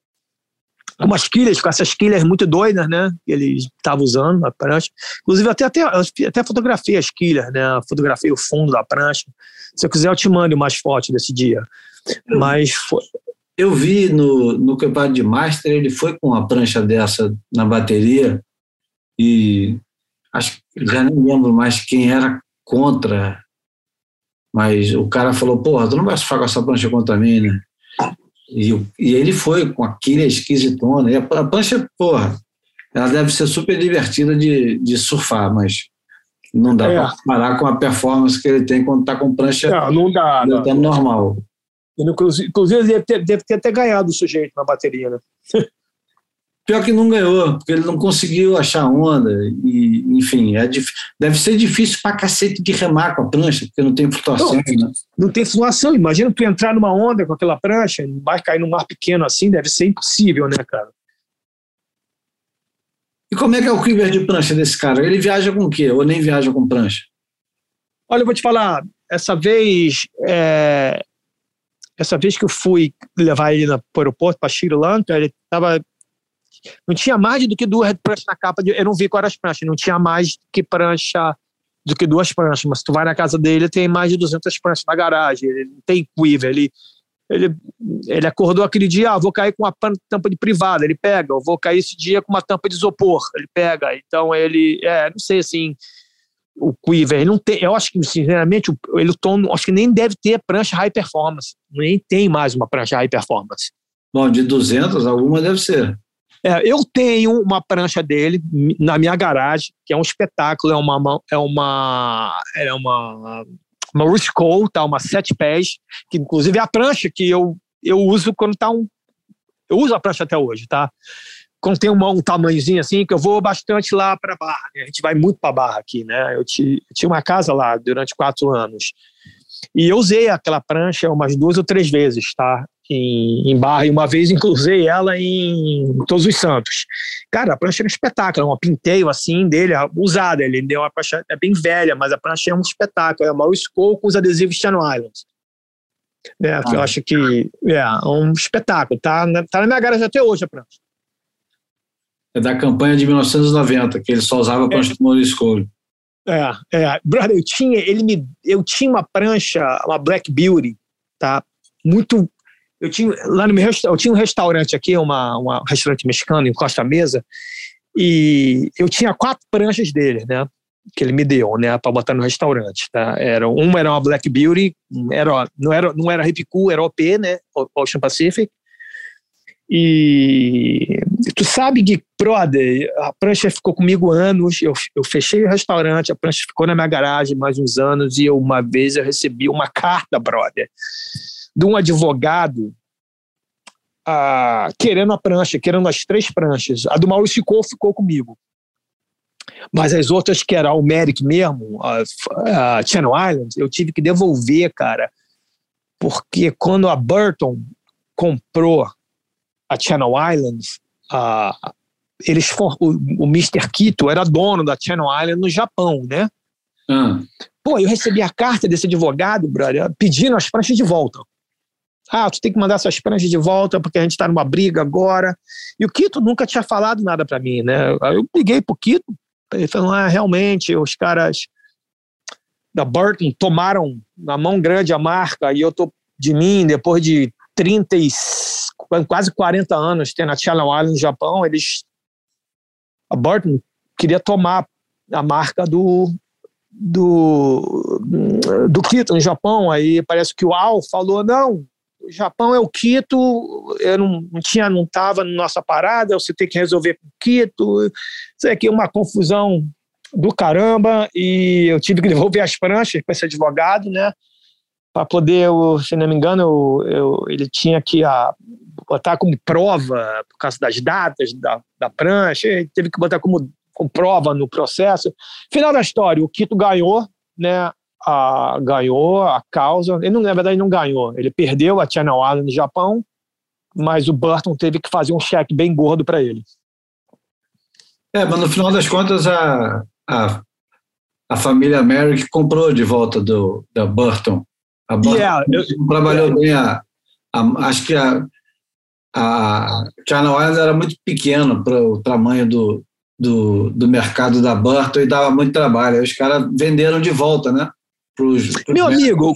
Umas quilhas, com essas quilhas muito doidas, né? Que ele estava usando a prancha. Inclusive, até, até, até fotografei as quilhas, né? Fotografei o fundo da prancha. Se eu quiser, eu te mando mais fotos desse dia. Mas foi. Eu vi no, no campeonato de Master, ele foi com uma prancha dessa na bateria e acho que já nem lembro mais quem era contra, mas o cara falou: Porra, tu não vai surfar com essa prancha contra mim, né? E, e ele foi com aquele esquisitona. E a, a prancha, porra, ela deve ser super divertida de, de surfar, mas não dá é. para comparar com a performance que ele tem quando está com prancha não, não dá, não. Tá normal. Inclusive, ele deve ter, deve ter até ganhado o sujeito na bateria, né? Pior que não ganhou, porque ele não conseguiu achar onda. E, enfim, é deve ser difícil pra cacete de remar com a prancha, porque não tem flutuação. Não, né? não tem flutuação. Imagina tu entrar numa onda com aquela prancha, vai cair num mar pequeno assim, deve ser impossível, né, cara? E como é que é o quiver de prancha desse cara? Ele viaja com o quê? Ou nem viaja com prancha? Olha, eu vou te falar, essa vez, é, essa vez que eu fui levar ele para o aeroporto, para Sri Lanka, ele estava não tinha mais do que duas pranchas na capa. De, eu não vi quais as pranchas. Não tinha mais que prancha do que duas pranchas. Mas tu vai na casa dele, tem mais de 200 pranchas na garagem. Ele não tem quiver. Ele, ele, ele acordou aquele dia, ah, vou cair com uma tampa de privada. Ele pega. Eu vou cair esse dia com uma tampa de isopor. Ele pega. Então ele, é, não sei assim o Quiver, ele não tem, eu acho que, sinceramente, o Elton, acho que nem deve ter prancha high performance, nem tem mais uma prancha high performance. Bom, de 200, alguma deve ser. É, eu tenho uma prancha dele na minha garagem, que é um espetáculo, é uma é uma é uma Maurice Cole, tá, uma sete pés, que inclusive é a prancha que eu eu uso quando tá um eu uso a prancha até hoje, tá? Quando tem um, um tamanhozinho assim, que eu vou bastante lá para Barra. Né? A gente vai muito para Barra aqui, né? Eu, te, eu tinha uma casa lá durante quatro anos. E eu usei aquela prancha umas duas ou três vezes, tá? Em, em Barra, e uma vez inclusei ela em Todos os Santos. Cara, a prancha era um espetáculo, uma pinteio assim dele, usada, ele deu uma prancha, é bem velha, mas a prancha é um espetáculo, é uma Skull com os adesivos Channel Islands. É, ah. Eu acho que é um espetáculo, tá, tá na minha garagem até hoje a prancha. É da campanha de 1990, que ele só usava a prancha é. do Maurice Cole. É, é, brother, eu tinha, ele me, eu tinha uma prancha, uma Black Beauty, tá? Muito eu tinha lá no meu eu tinha um restaurante aqui, uma, uma um restaurante mexicano em Costa Mesa, e eu tinha quatro pranchas dele, né? Que ele me deu, né, para botar no restaurante, tá? Era uma era uma Black Beauty, era não era não era Cool, era OP, né? Ocean Pacific. E tu sabe que, brother, a prancha ficou comigo anos. Eu, eu fechei o restaurante, a prancha ficou na minha garagem mais uns anos. E eu, uma vez eu recebi uma carta, brother, de um advogado ah, querendo a prancha, querendo as três pranchas. A do Maurício ficou, ficou comigo. Mas as outras, que era o Merrick mesmo, a, a Channel Islands, eu tive que devolver, cara. Porque quando a Burton comprou a Channel Islands, a, eles for, o, o Mr. Kito era dono da Channel Island no Japão, né? Hum. Pô, eu recebi a carta desse advogado, brother, pedindo as pranchas de volta. Ah, tu tem que mandar suas pranchas de volta porque a gente está numa briga agora. E o Quito nunca tinha falado nada para mim, né? Aí eu liguei pro Quito, ele falou: ah, realmente, os caras. da Burton tomaram na mão grande a marca e eu tô de mim depois de 30 e quase 40 anos tendo a Channel Island no Japão, eles a Burton queria tomar a marca do do do Kito no Japão, aí parece que o Al falou não, o Japão é o Quito, eu não, não tinha, não estava na nossa parada, você tem que resolver com Quito, isso aqui é uma confusão do caramba, e eu tive que devolver as pranchas para esse advogado, né, para poder, se não me engano, eu, eu, ele tinha que a, ah, botar como prova, por causa das datas da, da prancha, ele teve que botar como, como prova no processo. Final da história, o Quito ganhou, né, a, ganhou a causa. Ele, não, na verdade, não ganhou. Ele perdeu a Channel Island no Japão, mas o Burton teve que fazer um cheque bem gordo para ele. É, mas no final das contas, a, a, a família Merrick comprou de volta do, da Burton. A Burton yeah, eu, trabalhou eu, bem. A, a, acho que a, a Channel Island era muito pequeno para o tamanho do, do, do mercado da Burton e dava muito trabalho. Aí os caras venderam de volta, né? Pros, pros Meu amigo,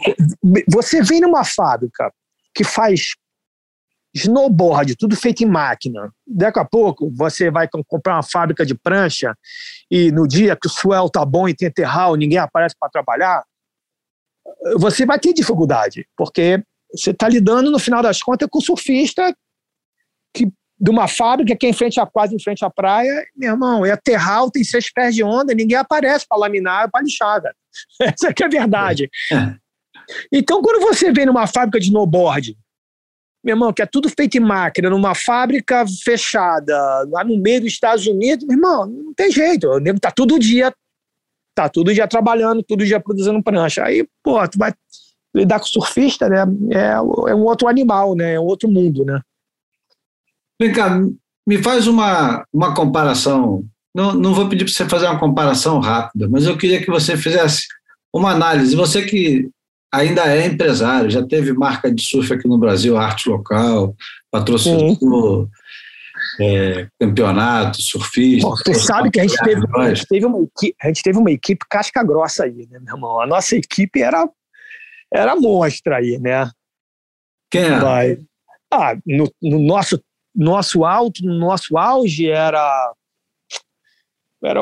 você vem numa fábrica que faz snowboard, tudo feito em máquina. Daqui a pouco você vai comprar uma fábrica de prancha e no dia que o swell tá bom e tem terral, ninguém aparece para trabalhar, você vai ter dificuldade, porque você está lidando, no final das contas, com surfista que de uma fábrica que é em frente à quase em frente à praia, meu irmão, é terral, tem seis pés de onda, ninguém aparece para laminar, para lixar, velho. Essa que é a verdade. É. Então, quando você vem numa fábrica de snowboard, meu irmão, que é tudo feito em máquina, numa fábrica fechada, lá no meio dos Estados Unidos, meu irmão, não tem jeito. O nego tá todo dia, tá todo dia trabalhando, todo dia produzindo prancha. Aí, pô, tu vai lidar com surfista, né? É, é um outro animal, né? É um outro mundo, né? Vem cá, me faz uma, uma comparação. Não, não vou pedir para você fazer uma comparação rápida, mas eu queria que você fizesse uma análise. Você que ainda é empresário, já teve marca de surf aqui no Brasil, arte local, patrocinou é, campeonato, surfista. Bom, você sabe que a gente, teve, a, gente teve uma equipe, a gente teve uma equipe casca grossa aí, né, meu irmão? A nossa equipe era, era monstra aí, né? Quem é? Vai. Ah, no, no nosso nosso alto, nosso auge era era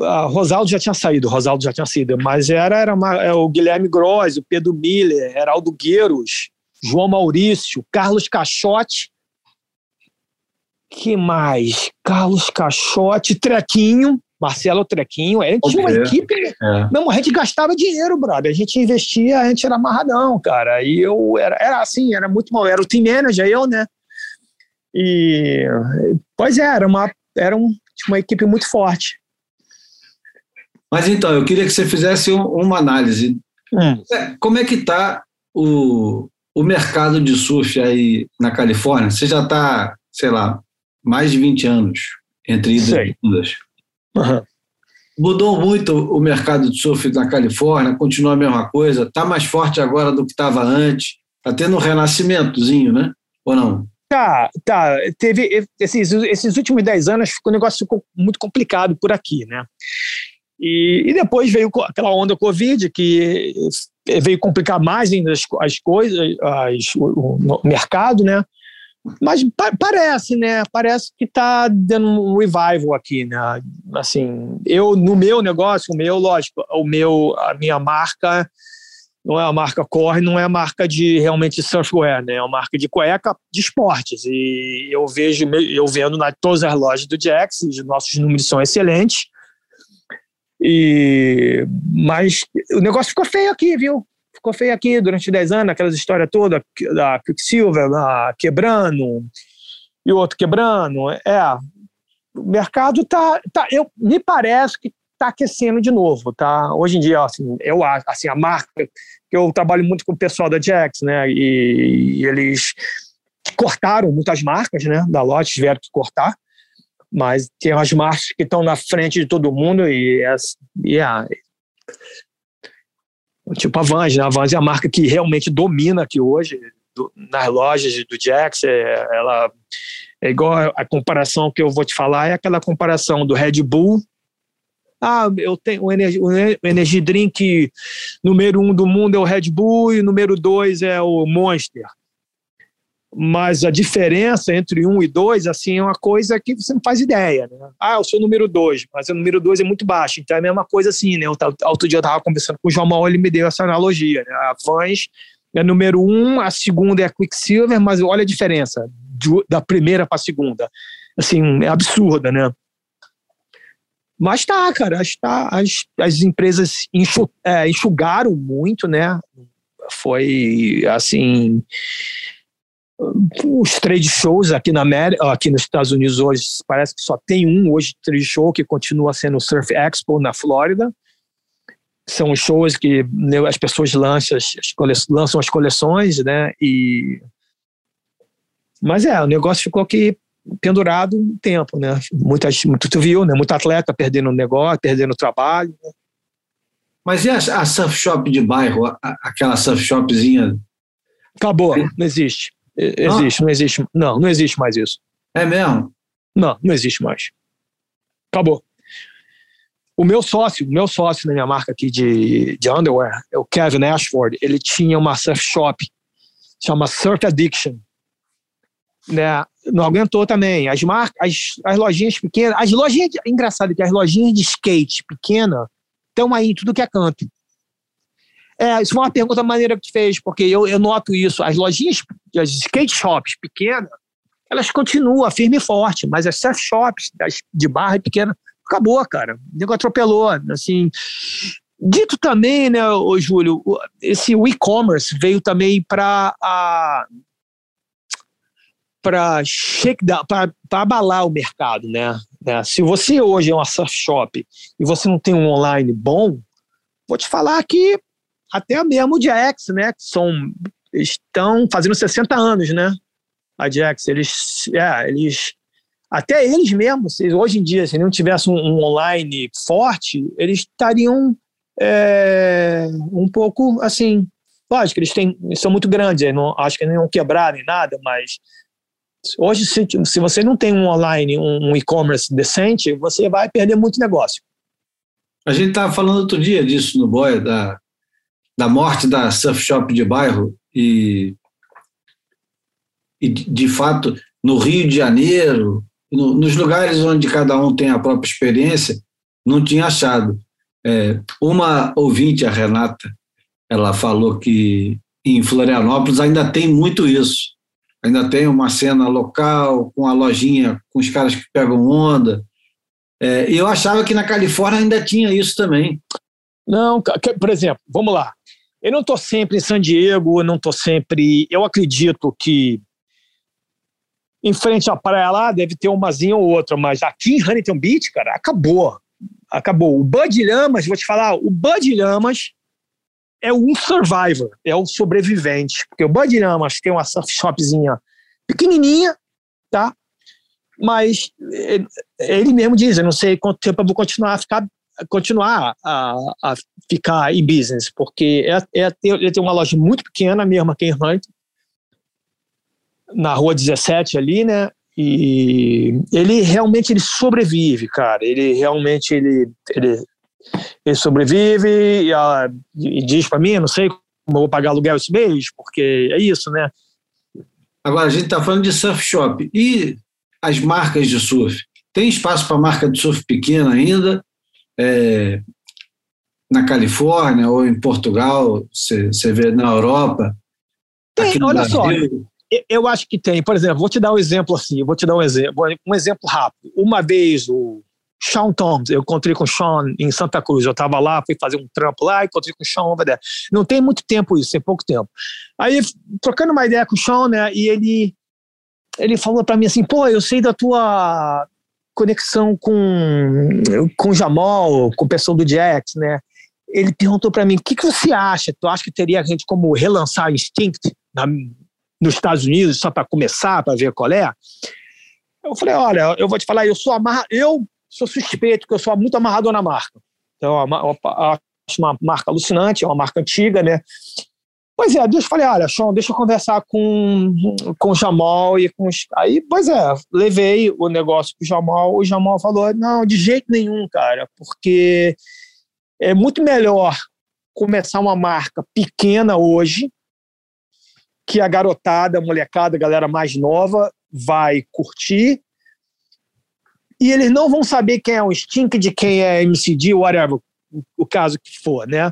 a Rosaldo já tinha saído, Rosaldo já tinha saído, mas era, era uma, é, o Guilherme Gross, o Pedro Miller, Heraldo Gueiros, João Maurício, Carlos Caixote, que mais? Carlos Caixote, Trequinho, Marcelo Trequinho, a gente tinha uma equipe, é. a gente gastava dinheiro, brother, a gente investia, a gente era amarradão, cara, e eu era, era assim, era muito mal, era o team manager, eu, né, e, pois é, era uma, era um, uma equipe muito forte. Mas então, eu queria que você fizesse um, uma análise. Hum. É, como é que está o, o mercado de surf aí na Califórnia? Você já está, sei lá, mais de 20 anos entre idas e vindas. Uhum. Mudou muito o mercado de surf na Califórnia, continua a mesma coisa, está mais forte agora do que estava antes, está tendo um renascimentozinho, né? Ou não? Tá, tá. Teve esses, esses últimos 10 anos, o negócio ficou muito complicado por aqui, né? E, e depois veio aquela onda Covid que veio complicar mais ainda as, as coisas, as, o, o, mercado, né? Mas pa parece, né? Parece que está dando um revival aqui, né? Assim, eu no meu negócio, o meu, lógico, o meu, a minha marca não é uma marca corre, não é a marca de realmente surfwear, né? É uma marca de cueca de esportes. E eu vejo, eu vendo na todas as lojas do Jax, os nossos números são excelentes. E mas o negócio ficou feio aqui, viu? Ficou feio aqui durante 10 anos, aquelas histórias todas da Quicksilver lá, quebrando e outro quebrando. É, o mercado tá, tá eu me parece que está aquecendo de novo, tá? Hoje em dia, assim, eu assim a marca que eu trabalho muito com o pessoal da Jax, né? E, e eles cortaram muitas marcas, né? Da loja tiveram que cortar, mas tem as marcas que estão na frente de todo mundo e, as, e a, tipo a Vans, né? A Vans é a marca que realmente domina aqui hoje do, nas lojas do Jax. É, ela é igual a comparação que eu vou te falar é aquela comparação do Red Bull Ah, eu tenho o Energy, o energy Drink número um do mundo é o Red Bull e número dois é o Monster. Mas a diferença entre um e dois, assim, é uma coisa que você não faz ideia, né? Ah, eu sou número dois, mas o número dois é muito baixo. Então é a mesma coisa assim, né? Outro dia eu estava conversando com o João Maul, ele me deu essa analogia, né? A Vans é número um, a segunda é a Quicksilver, mas olha a diferença da primeira para a segunda. Assim, é absurda, né? Mas tá, cara, as, tá, as, as empresas é, enxugaram muito, né? Foi assim. Os trade shows aqui na América, aqui nos Estados Unidos hoje parece que só tem um hoje trade show que continua sendo o Surf Expo na Flórida. São os shows que né, as pessoas lançam as, lançam as coleções, né? E mas é, o negócio ficou aqui pendurado um tempo, né? Muitas, muito tu viu, né? Muito atleta perdendo o negócio, perdendo o trabalho. Né? Mas e a, a, surf shop de bairro, a, aquela surf shopzinha? Acabou, não existe. Existe, não. não existe. Não, não existe mais isso. É mesmo? Não, não existe mais. Acabou. O meu sócio, o meu sócio na minha marca aqui de, de underwear, é o Kevin Ashford, ele tinha uma surf shop, chama Surf Addiction né, não aguentou também. As marcas, as, as lojinhas pequenas, as lojinhas, engraçado que as lojinhas de skate pequena estão aí em tudo que é canto. É, isso foi uma pergunta maneira que tu fez, porque eu, eu noto isso. As lojinhas, as skate shops pequenas, elas continuam firme e forte, mas as surf shops das, de barra pequena, acabou, cara. O nego atropelou, assim. Dito também, né, ô Júlio, esse e-commerce veio também para a para abalar o mercado, né? né? Se você hoje é uma surf shop e você não tem um online bom, vou te falar que até mesmo o Jax, né? Que são estão fazendo 60 anos, né? A Jax, eles, é, eles até eles mesmos, hoje em dia, se não tivesse um, um online forte, eles estariam é, um pouco assim. Lógico, eles têm, são muito grandes, não, acho que não quebraram nem nada, mas Hoje, se, se você não tem um online, um e-commerce decente, você vai perder muito negócio. A gente estava falando outro dia disso no Boia, da, da morte da surf shop de bairro e, e de fato, no Rio de Janeiro, no, nos lugares onde cada um tem a própria experiência, não tinha achado. É, uma ouvinte, a Renata, ela falou que em Florianópolis ainda tem muito isso ainda tem uma cena local, com a lojinha, com os caras que pegam onda. É, eu achava que na Califórnia ainda tinha isso também. Não, por exemplo, vamos lá. Eu não estou sempre em San Diego, eu não estou sempre. Eu acredito que em frente à praia lá deve ter umazinha ou outra, mas aqui em Huntington Beach, cara, acabou. Acabou. O Bud Lamas, vou te falar, o Bud Lamas é um survivor, é o sobrevivente. Porque o Bud Lamas tem uma surf shopzinha pequenininha, tá? Mas ele mesmo diz, eu não sei quanto tempo eu vou continuar a ficar continuar a, a ficar em business, porque é, é, ele tem uma loja muito pequena mesmo aqui em Hunt, na rua 17 ali, né? E ele realmente ele sobrevive, cara. Ele realmente ele, ele ele sobrevive e, a, e diz para mim, não sei como eu vou pagar aluguel esse mês, porque é isso, né? Agora, a gente está falando de surf shop. E as marcas de surf? Tem espaço para marca de surf pequena ainda? É, na Califórnia ou em Portugal? Você vê na Europa? Tem, olha Brasil. só. Eu acho que tem. Por exemplo, vou te dar um exemplo assim. Vou te dar um exemplo, um exemplo rápido. Uma vez o Sean Thomas, eu encontrei com o Sean em Santa Cruz, eu estava lá, fui fazer um trampo lá, encontrei com o Sean over there. Não tem muito tempo isso, tem pouco tempo. Aí, trocando uma ideia com o Sean, né, e ele, ele falou para mim assim, pô, eu sei da tua conexão com, com Jamal, com o pessoal do Jax, né, ele perguntou para mim, o que, que você acha? Tu acha que teria a gente como relançar Instinct na, nos Estados Unidos, só para começar, para ver qual é? Eu falei, olha, eu vou te falar, eu sou eu sou suspeito, porque eu sou muito amarrado na marca. Então, eu acho uma marca alucinante, é uma marca antiga, né? Pois é, Deus falei, olha, Sean, deixa eu conversar com, com o Jamal e com os... Aí, pois é, levei o negócio pro Jamal, o Jamal falou, não, de jeito nenhum, cara, porque é muito melhor começar uma marca pequena hoje, que a garotada, a molecada, a galera mais nova vai curtir, e eles não vão saber quem é o Stink, de quem é MCD, whatever, o caso que for, né?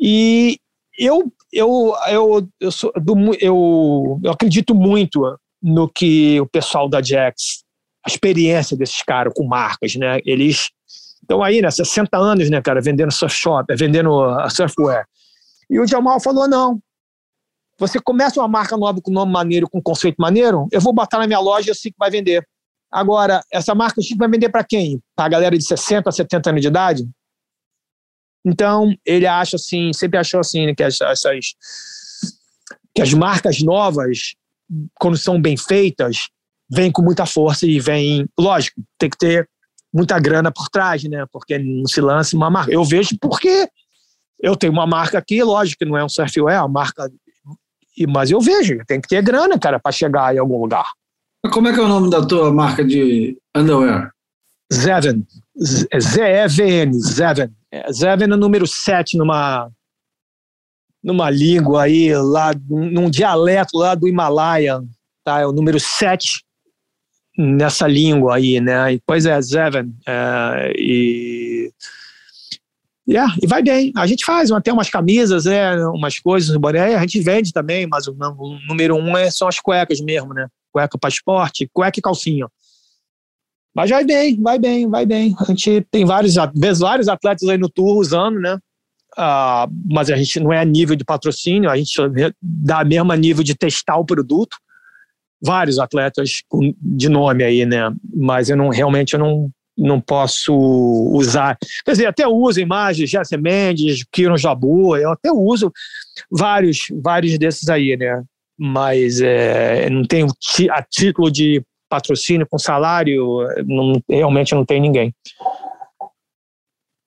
E eu eu, eu, eu, sou do, eu, eu acredito muito no que o pessoal da Jax, a experiência desses caras com marcas, né? Eles estão aí, né? 60 anos, né, cara, vendendo surf shop, vendendo a surfwear. E o Jamal falou: não. Você começa uma marca nova com nome maneiro, com conceito maneiro, eu vou botar na minha loja e eu sei que vai vender. Agora, essa marca vai vender para quem? Para a galera de 60 a 70 anos de idade? Então, ele acha assim, sempre achou assim, né, que, as, essas, que as marcas novas, quando são bem feitas, vêm com muita força e vêm. Lógico, tem que ter muita grana por trás, né? Porque não se lança uma marca. Eu vejo porque eu tenho uma marca aqui, lógico que não é um surfwear, é uma marca. Mas eu vejo, tem que ter grana, cara, para chegar em algum lugar. Como é que é o nome da tua marca de underwear? Zeven. Z-E-V-N, Zeven. É, Zeven é o número 7 numa, numa língua aí, lá, num dialeto lá do Himalaia, tá? É o número 7 nessa língua aí, né? E, pois é, Zeven. É, e, yeah, e vai bem. A gente faz até umas camisas, é, umas coisas, boné, a gente vende também, mas o, o número um é, são as cuecas mesmo, né? Cueca para esporte, cueca e calcinha. Mas vai bem, vai bem, vai bem. A gente tem vários, vários atletas aí no tour usando, né? Uh, mas a gente não é a nível de patrocínio, a gente dá a nível de testar o produto. Vários atletas de nome aí, né? Mas eu não realmente eu não, não posso usar. Quer dizer, até uso imagens, Jesse Mendes, Kiron Jabu, eu até uso vários, vários desses aí, né? Mas é, não tenho a título de patrocínio, com salário, não, realmente não tem ninguém.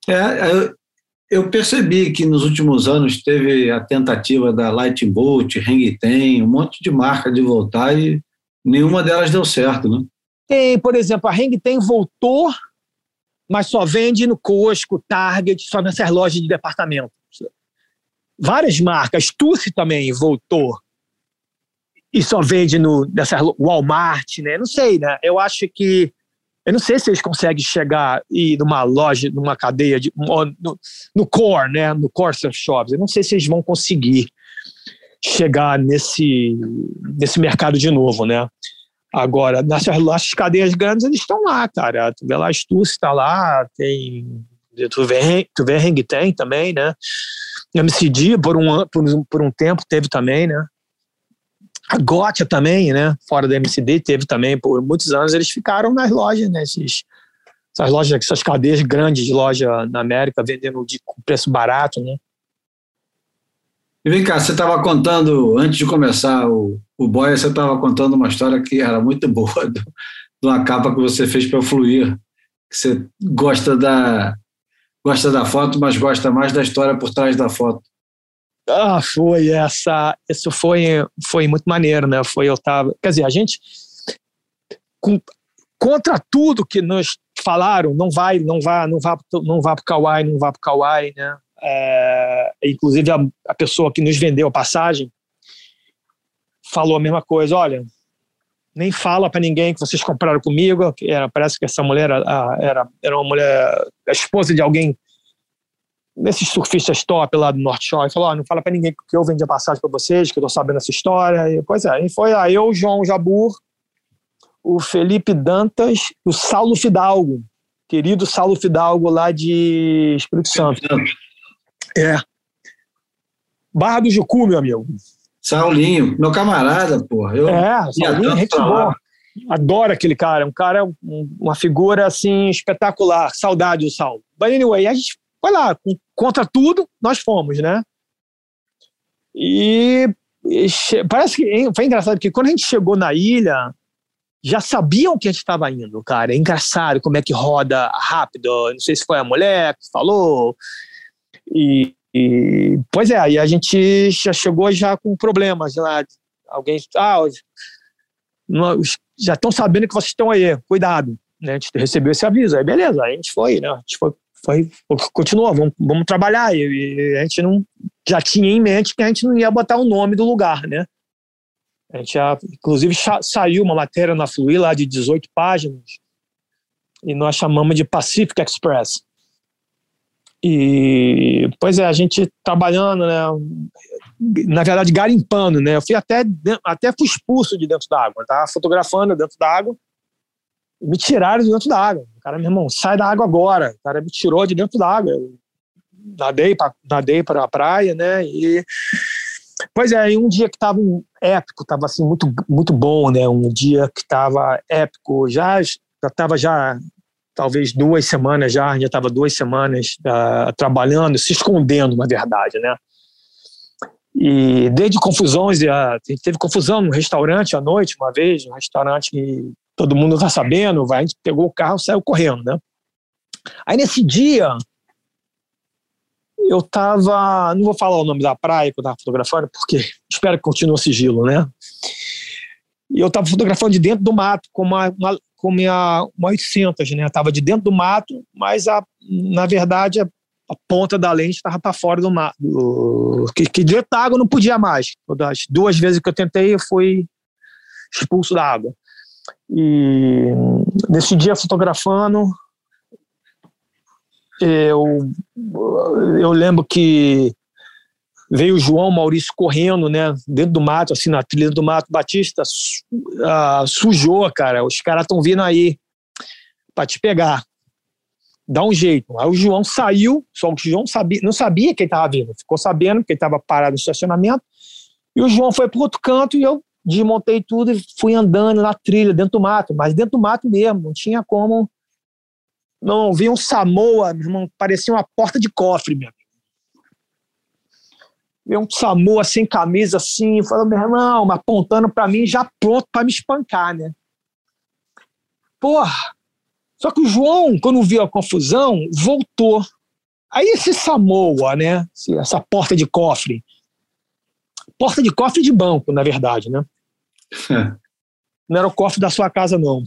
É, eu percebi que nos últimos anos teve a tentativa da Lightning Bolt, Hang um monte de marca de voltar e nenhuma delas deu certo, né? Tem, por exemplo, a Hang voltou, mas só vende no Costco, Target, só nessas lojas de departamento. Várias marcas, Tussy também voltou, e só vende no nessa Walmart, né? Não sei, né? Eu acho que eu não sei se eles conseguem chegar e numa loja, numa cadeia de no, no core, né? No core surf shops. Eu não sei se eles vão conseguir chegar nesse nesse mercado de novo, né? Agora, nessas, nessas cadeias grandes, eles estão lá, cara. Tu vê lá, está lá, tem. Tu vê, tu vê Hang tem também, né? MCD, por um, por, por um tempo, teve também, né? A Gotcha também, né? Fora da MCD, teve também por muitos anos. Eles ficaram nas lojas, né? Essas lojas, essas cadeias grandes de loja na América, vendendo de preço barato, né? E vem cá, você estava contando, antes de começar o, o Boia, você estava contando uma história que era muito boa, de uma capa que você fez para o Fluir, você gosta da, gosta da foto, mas gosta mais da história por trás da foto. Ah, foi essa. Isso foi, foi muito maneiro, né? Foi eu tava. Quer dizer, a gente. Com, contra tudo que nos falaram, não vai, não vá, não vá, não vá para o Kauai, não vá para o Kauai, né? É, inclusive a, a pessoa que nos vendeu a passagem falou a mesma coisa. Olha, nem fala para ninguém que vocês compraram comigo. Era, parece que essa mulher era, era, era uma mulher, a esposa de alguém nesses surfistas top lá do North Shore e falou: oh, não fala para ninguém que eu vendi a passagem para vocês, que eu tô sabendo essa história. E, pois é, e foi aí eu, o João Jabur, o Felipe Dantas e o Saulo Fidalgo, querido Saulo Fidalgo lá de Espírito Santo. É. Barra do Jucu, meu amigo. Saulinho, meu camarada, porra. Eu é, Saulinho, gente boa. Adoro aquele cara, um cara, um, uma figura assim espetacular. Saudade do Saulo. But anyway, a gente Vai lá, contra tudo, nós fomos, né? E, e parece que foi engraçado que quando a gente chegou na ilha, já sabiam que a gente estava indo, cara. É engraçado como é que roda rápido. Não sei se foi a mulher que falou. E, e, pois é, aí a gente já chegou já com problemas lá. Alguém, ah, já estão sabendo que vocês estão aí, cuidado. Né? A gente recebeu esse aviso, aí beleza, aí a gente foi, né? A gente foi, foi continuou, vamos, vamos trabalhar. E, e, a gente não já tinha em mente que a gente não ia botar o nome do lugar, né? A gente já, inclusive, saiu uma matéria na Fluir lá de 18 páginas e nós chamamos de Pacific Express. E, pois é, a gente trabalhando, né, na verdade, garimpando, né, eu fui até, até fui expulso de dentro da água, tá fotografando dentro da água, me tiraram de dentro da água. Cara, meu irmão, sai da água agora. O cara me tirou de dentro da água. Eu nadei para nadei para a praia, né, e Pois é, um dia que estava um épico, estava assim muito muito bom, né? Um dia que estava épico, já já estava já talvez duas semanas já, já estava duas semanas uh, trabalhando, se escondendo, na verdade, né? E desde confusões, uh, teve confusão no restaurante à noite, uma vez, um restaurante que todo mundo está sabendo, vai, a gente pegou o carro saiu correndo, né? Aí nesse dia, eu estava, não vou falar o nome da praia que eu estava fotografando, porque espero que continue o sigilo, né? E eu estava fotografando de dentro do mato, com uma, uma, com minha, uma 800, né? Estava de dentro do mato, mas a, na verdade a, a ponta da lente estava para fora do mato. Que, que dentro da água não podia mais. Das duas vezes que eu tentei, eu fui expulso da água. E nesse dia fotografando, eu, eu lembro que veio o João Maurício correndo, né, dentro do mato, assim, na trilha do mato, Batista uh, sujou, cara, os caras estão vindo aí para te pegar, dá um jeito. Aí o João saiu, só que o João sabia, não sabia que ele estava vindo, ficou sabendo que ele estava parado no estacionamento, e o João foi para outro canto e eu desmontei tudo e fui andando na trilha, dentro do mato, mas dentro do mato mesmo, não tinha como não, vi um Samoa, meu irmão, parecia uma porta de cofre, meu Vi um Samoa sem camisa assim, falando, meu irmão, apontando para mim, já pronto para me espancar, né? Porra! Só que o João, quando viu a confusão, voltou. Aí esse Samoa, né? Essa porta de cofre. Porta de cofre de banco, na verdade, né? não era o cofre da sua casa, não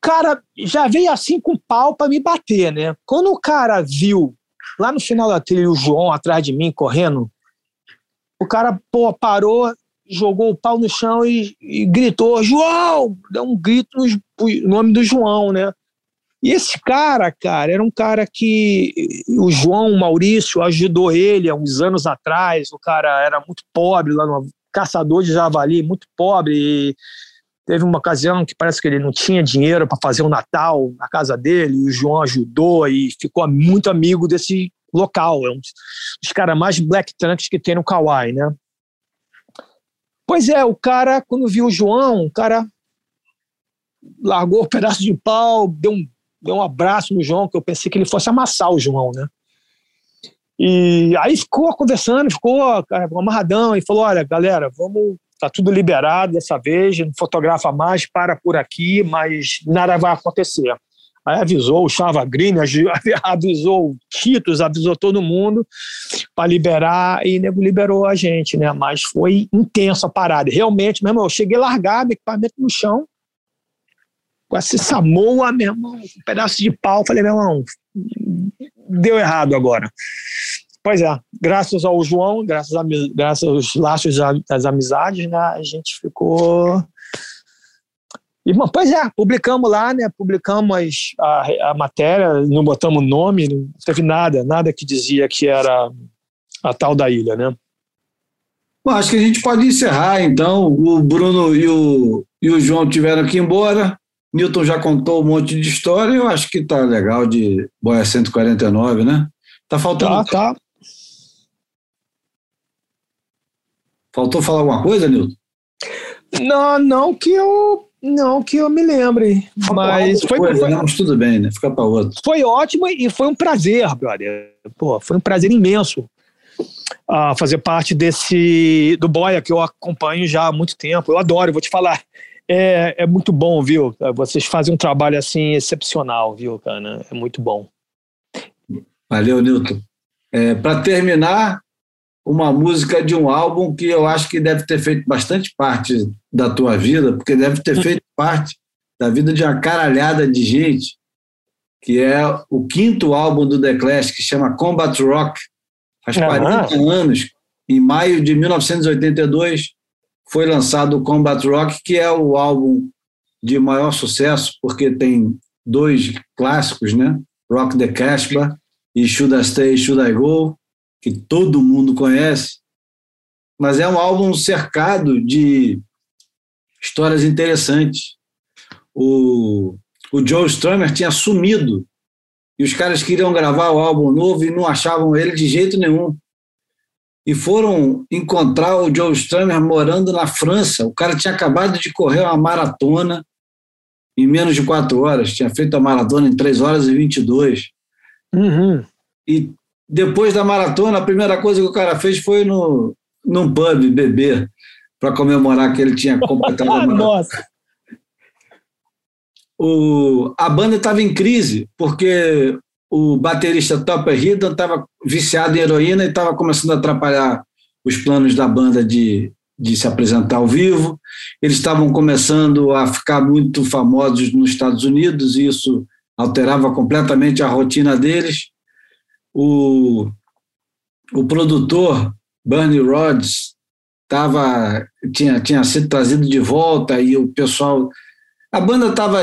cara já veio assim com pau para me bater, né? Quando o cara viu lá no final da trilha o João atrás de mim correndo, o cara pô, parou, jogou o pau no chão e, e gritou: João! Deu um grito no nome do João, né? E esse cara, cara, era um cara que o João Maurício ajudou ele há uns anos atrás. O cara era muito pobre lá no caçador de javali, muito pobre. Teve uma ocasião que parece que ele não tinha dinheiro para fazer o Natal na casa dele, e o João ajudou e ficou muito amigo desse local. É um dos caras mais black trunks que tem no Kauai, né? Pois é, o cara, quando viu o João, o cara largou um pedaço de pau, deu um, deu um abraço no João, que eu pensei que ele fosse amassar o João, né? E aí ficou conversando, ficou cara, amarradão e falou: olha, galera, vamos tá tudo liberado dessa vez, não fotografa mais, para por aqui, mas nada vai acontecer. Aí avisou o Chava Green, avisou o Titus, avisou todo mundo para liberar e nego liberou a gente, né? Mas foi intensa a parada. Realmente, meu irmão, eu cheguei meu equipamento no chão, essa Samoa, meu irmão, um pedaço de pau. Falei, meu irmão, deu errado agora. Pois é, graças ao João, graças, a, graças aos laços das amizades, né, a gente ficou. E, bom, pois é, publicamos lá, né? Publicamos a, a matéria, não botamos nome, não teve nada, nada que dizia que era a tal da ilha, né? Bom, acho que a gente pode encerrar, então. O Bruno e o, e o João tiveram que ir embora. Newton já contou um monte de história. Eu acho que tá legal de Boia 149, né? Tá faltando. Tá, tá. Faltou falar alguma coisa, Nilton? Não, não que eu não que eu me lembre, mas foi, coisa, foi, não, mas tudo bem, né? Fica para outro. Foi ótimo e foi um prazer, brother. Pô, foi um prazer imenso uh, fazer parte desse do Boia que eu acompanho já há muito tempo. Eu adoro, vou te falar. É, é muito bom, viu? Vocês fazem um trabalho assim excepcional, viu, cara? É muito bom. Valeu, Nilton. É, Para terminar, uma música de um álbum que eu acho que deve ter feito bastante parte da tua vida, porque deve ter feito parte da vida de uma caralhada de gente, que é o quinto álbum do The Clash, que chama Combat Rock. Faz 40 uhum. anos, em maio de 1982, foi lançado o Combat Rock, que é o álbum de maior sucesso, porque tem dois clássicos, né? Rock the Casbah e Should I Stay, Should I Go, que todo mundo conhece. Mas é um álbum cercado de histórias interessantes. O, o Joe Strummer tinha sumido e os caras queriam gravar o álbum novo e não achavam ele de jeito nenhum. E foram encontrar o Joe Strummer morando na França. O cara tinha acabado de correr uma maratona em menos de quatro horas. Tinha feito a maratona em três horas e 22. Uhum. E depois da maratona, a primeira coisa que o cara fez foi no, num pub beber para comemorar que ele tinha completado a maratona. Nossa. O, a banda estava em crise, porque o baterista Topper Hidden estava viciado em heroína e estava começando a atrapalhar os planos da banda de, de se apresentar ao vivo. Eles estavam começando a ficar muito famosos nos Estados Unidos e isso alterava completamente a rotina deles. O, o produtor, Bernie Rhodes, tava, tinha, tinha sido trazido de volta e o pessoal. A banda estava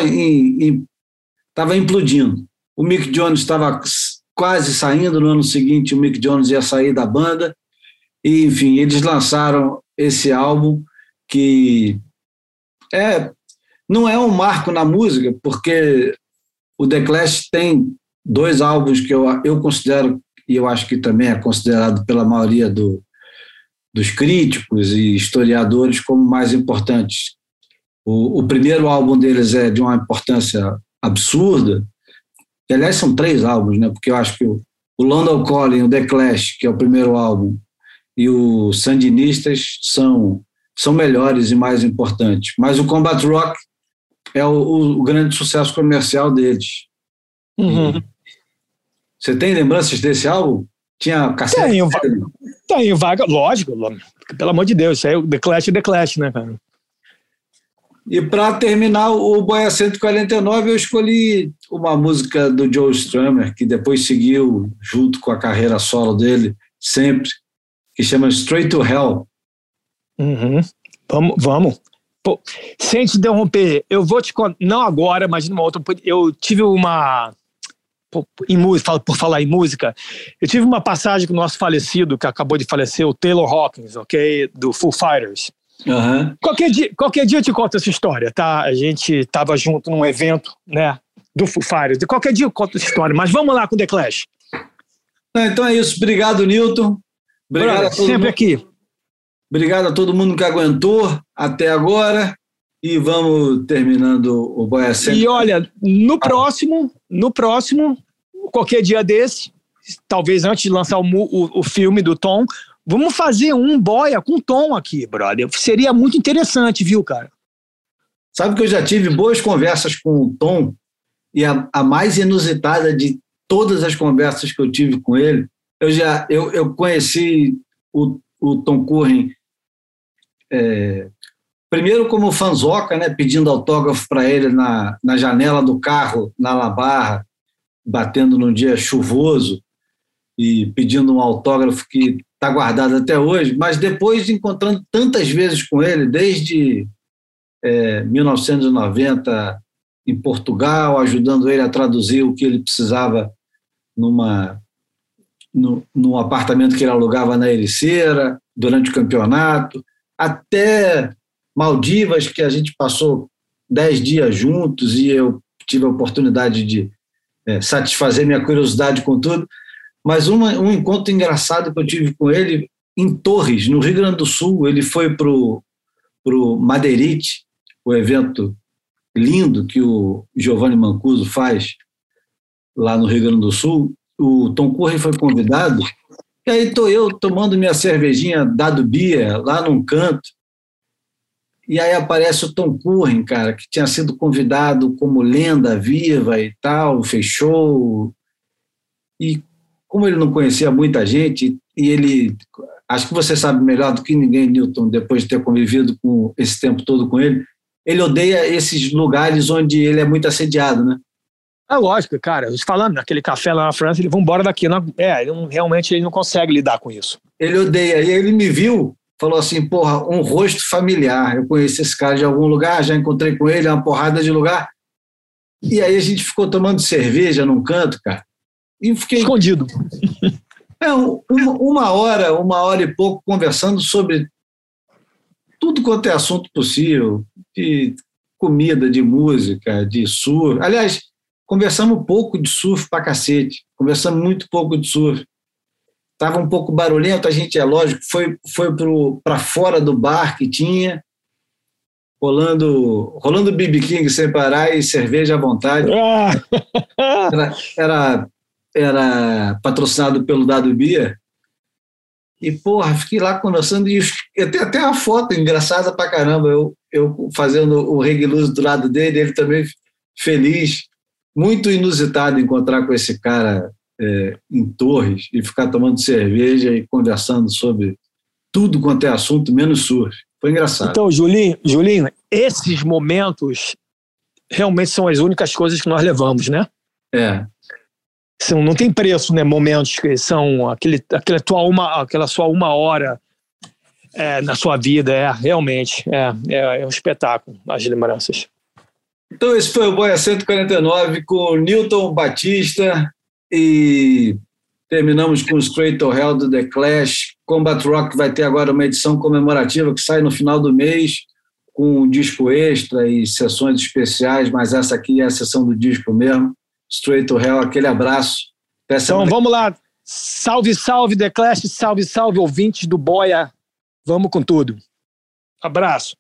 tava implodindo. O Mick Jones estava quase saindo, no ano seguinte o Mick Jones ia sair da banda. E, enfim, eles lançaram esse álbum que é não é um marco na música, porque o The Clash tem dois álbuns que eu, eu considero, e eu acho que também é considerado pela maioria do, dos críticos e historiadores como mais importantes. O, o, primeiro álbum deles é de uma importância absurda, que aliás são três álbuns, né? porque eu acho que o, o London Calling, o The Clash, que é o primeiro álbum, e o Sandinistas são, são melhores e mais importantes. Mas o Combat Rock é o, o, o grande sucesso comercial deles. Uhum. Você tem lembranças desse álbum? Tinha cassete? Tenho, tenho vaga, lógico, pelo amor de Deus, isso aí é o The Clash The Clash, né, cara? E para terminar o Boia 149, eu escolhi uma música do Joe Strummer, que depois seguiu junto com a carreira solo dele, sempre, que chama Straight to Hell. Uhum. Vamos, vamos. Pô, sem te interromper, eu vou te contar, não agora, mas numa outra. Eu tive uma em música, por falar em música, eu tive uma passagem com o nosso falecido, que acabou de falecer, o Taylor Hawkins, ok? Do Foo Fighters. Uhum. Qualquer, dia, qualquer dia eu te conto essa história, tá? A gente estava junto num evento, né? Do Foo Fighters. Qualquer dia eu conto essa história, mas vamos lá com o The Clash. Então é isso. Obrigado, Newton. Obrigado Brother, sempre mundo. aqui. Obrigado a todo mundo que aguentou até agora. E vamos terminando o Boia E olha, no próximo, no próximo, qualquer dia desse, talvez antes de lançar o, o, o filme do Tom, vamos fazer um boia com Tom aqui, brother. Seria muito interessante, viu, cara? Sabe que eu já tive boas conversas com o Tom, e a, a mais inusitada de todas as conversas que eu tive com ele, eu já eu, eu conheci o, o Tom Curren é, primeiro como fanzoca, né, pedindo autógrafo para ele na, na janela do carro na La Barra, batendo num dia chuvoso e pedindo um autógrafo que está guardado até hoje, mas depois encontrando tantas vezes com ele, desde é, 1990 em Portugal, ajudando ele a traduzir o que ele precisava numa no, no apartamento que ele alugava na Ericeira durante o campeonato, até Maldivas, que a gente passou dez dias juntos e eu tive a oportunidade de é, satisfazer minha curiosidade com tudo. Mas uma, um encontro engraçado que eu tive com ele em Torres, no Rio Grande do Sul. Ele foi para o Madeirite, o evento lindo que o Giovanni Mancuso faz lá no Rio Grande do Sul. O Tom Curry foi convidado, e aí estou eu tomando minha cervejinha dado bia lá num canto, e aí aparece o Tom Curren, cara, que tinha sido convidado como lenda viva e tal, fechou. E como ele não conhecia muita gente, e ele, acho que você sabe melhor do que ninguém, Newton, depois de ter convivido com esse tempo todo com ele, ele odeia esses lugares onde ele é muito assediado, né? É lógico, cara. Falando naquele café lá na França, ele vai embora daqui. Não, é, ele não, realmente ele não consegue lidar com isso. Ele odeia. E ele me viu, falou assim: porra, um rosto familiar. Eu conheci esse cara de algum lugar, já encontrei com ele, uma porrada de lugar. E aí a gente ficou tomando cerveja num canto, cara. E fiquei. Escondido. É, uma, uma hora, uma hora e pouco conversando sobre tudo quanto é assunto possível, de comida, de música, de surf. Aliás, conversamos pouco de surf pra cacete, conversamos muito pouco de surf. Tava um pouco barulhento, a gente, é lógico, foi, foi para fora do bar que tinha, rolando, rolando BB King sem parar e cerveja à vontade. Ah! Era, era, era patrocinado pelo Dado Bia. E, porra, fiquei lá conversando e tem até uma foto engraçada pra caramba. Eu, eu fazendo o reggae luz do lado dele, ele também feliz. Muito inusitado encontrar com esse cara é, em Torres e ficar tomando cerveja e conversando sobre tudo quanto é assunto, menos surf. Foi engraçado. Então, Julinho, Julinho, esses momentos realmente são as únicas coisas que nós levamos, né? É. São, não tem preço, né? Momentos que são aquele, aquela, tua uma, aquela sua uma hora é, na sua vida, é realmente é, é, é um espetáculo as lembranças. Então esse foi o Boia 149 com Newton Batista e terminamos com os Cradle Hell do The Clash. Combat Rock vai ter agora uma edição comemorativa que sai no final do mês com um disco extra e sessões especiais, mas essa aqui é a sessão do disco mesmo. Straight to Hell, aquele abraço. então vamos lá. Salve, salve, The Clash, salve, salve, ouvintes do Boia. Vamos com tudo. Abraço.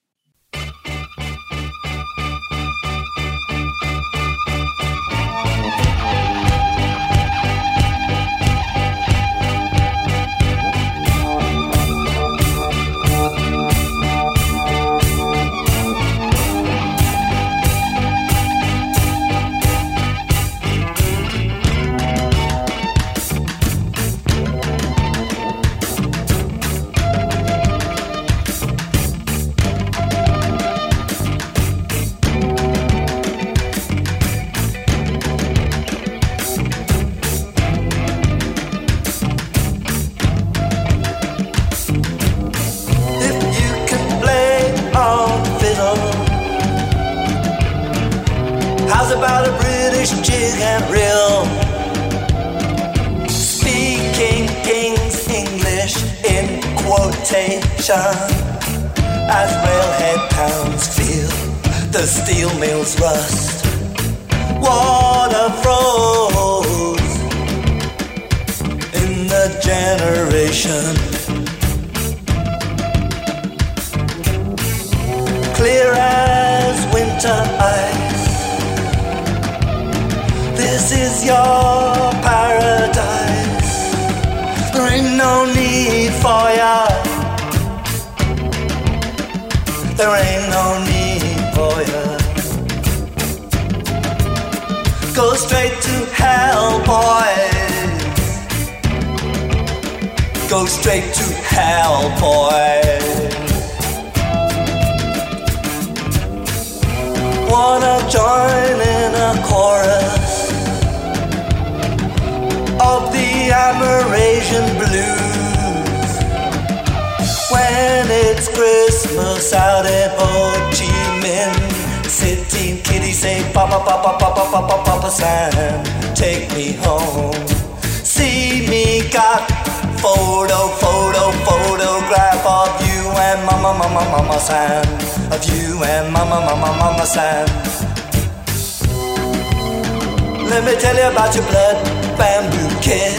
About your blood bamboo kid.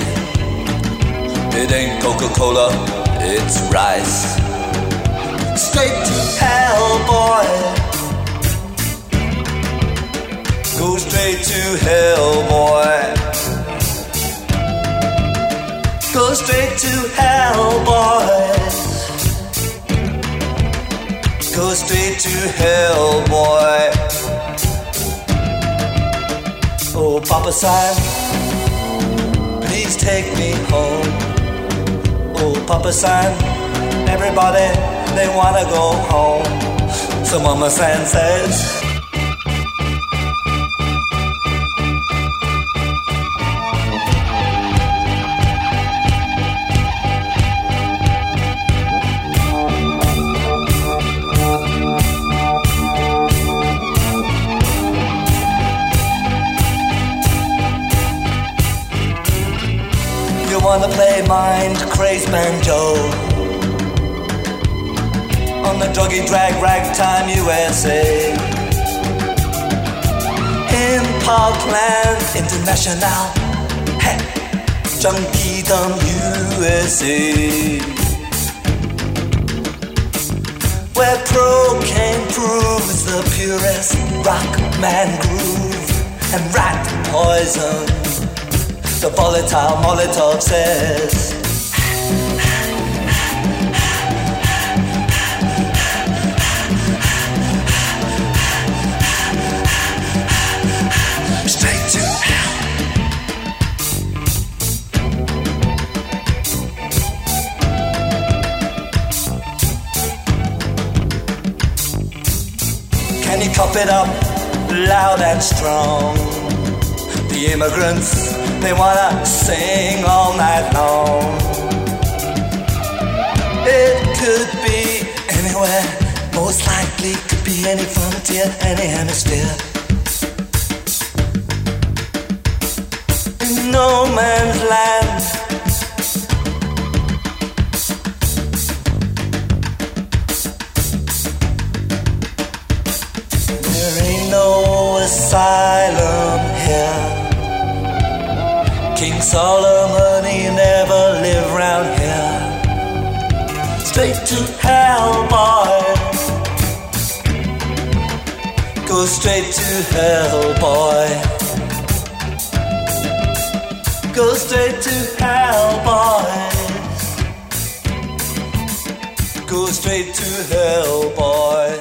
It ain't Coca Cola it's rice. Straight to hell, boy. Go straight to hell, boy. Go straight to hell, boy. Go straight to hell, boy. Oh, Papa Sam, please please take me home. Oh, Papa San, everybody, they wanna go home. So Mama San says, wanna play mind crazed banjo. On the doggy drag ragtime USA in Parkland International. Hey, Junkie Dumb USA where pro cocaine proves the purest rock man groove and rat poison the volatile Molotov says. Can you cop it up loud and strong? The immigrants, they wanna sing all night long. It could be anywhere, most likely could be any frontier, any hemisphere. In no man's land. There ain't no asylum Solomon, he never lived round here. Straight to hell, boy. Go straight to hell, boy. Go straight to hell, boys. Go straight to hell, boy.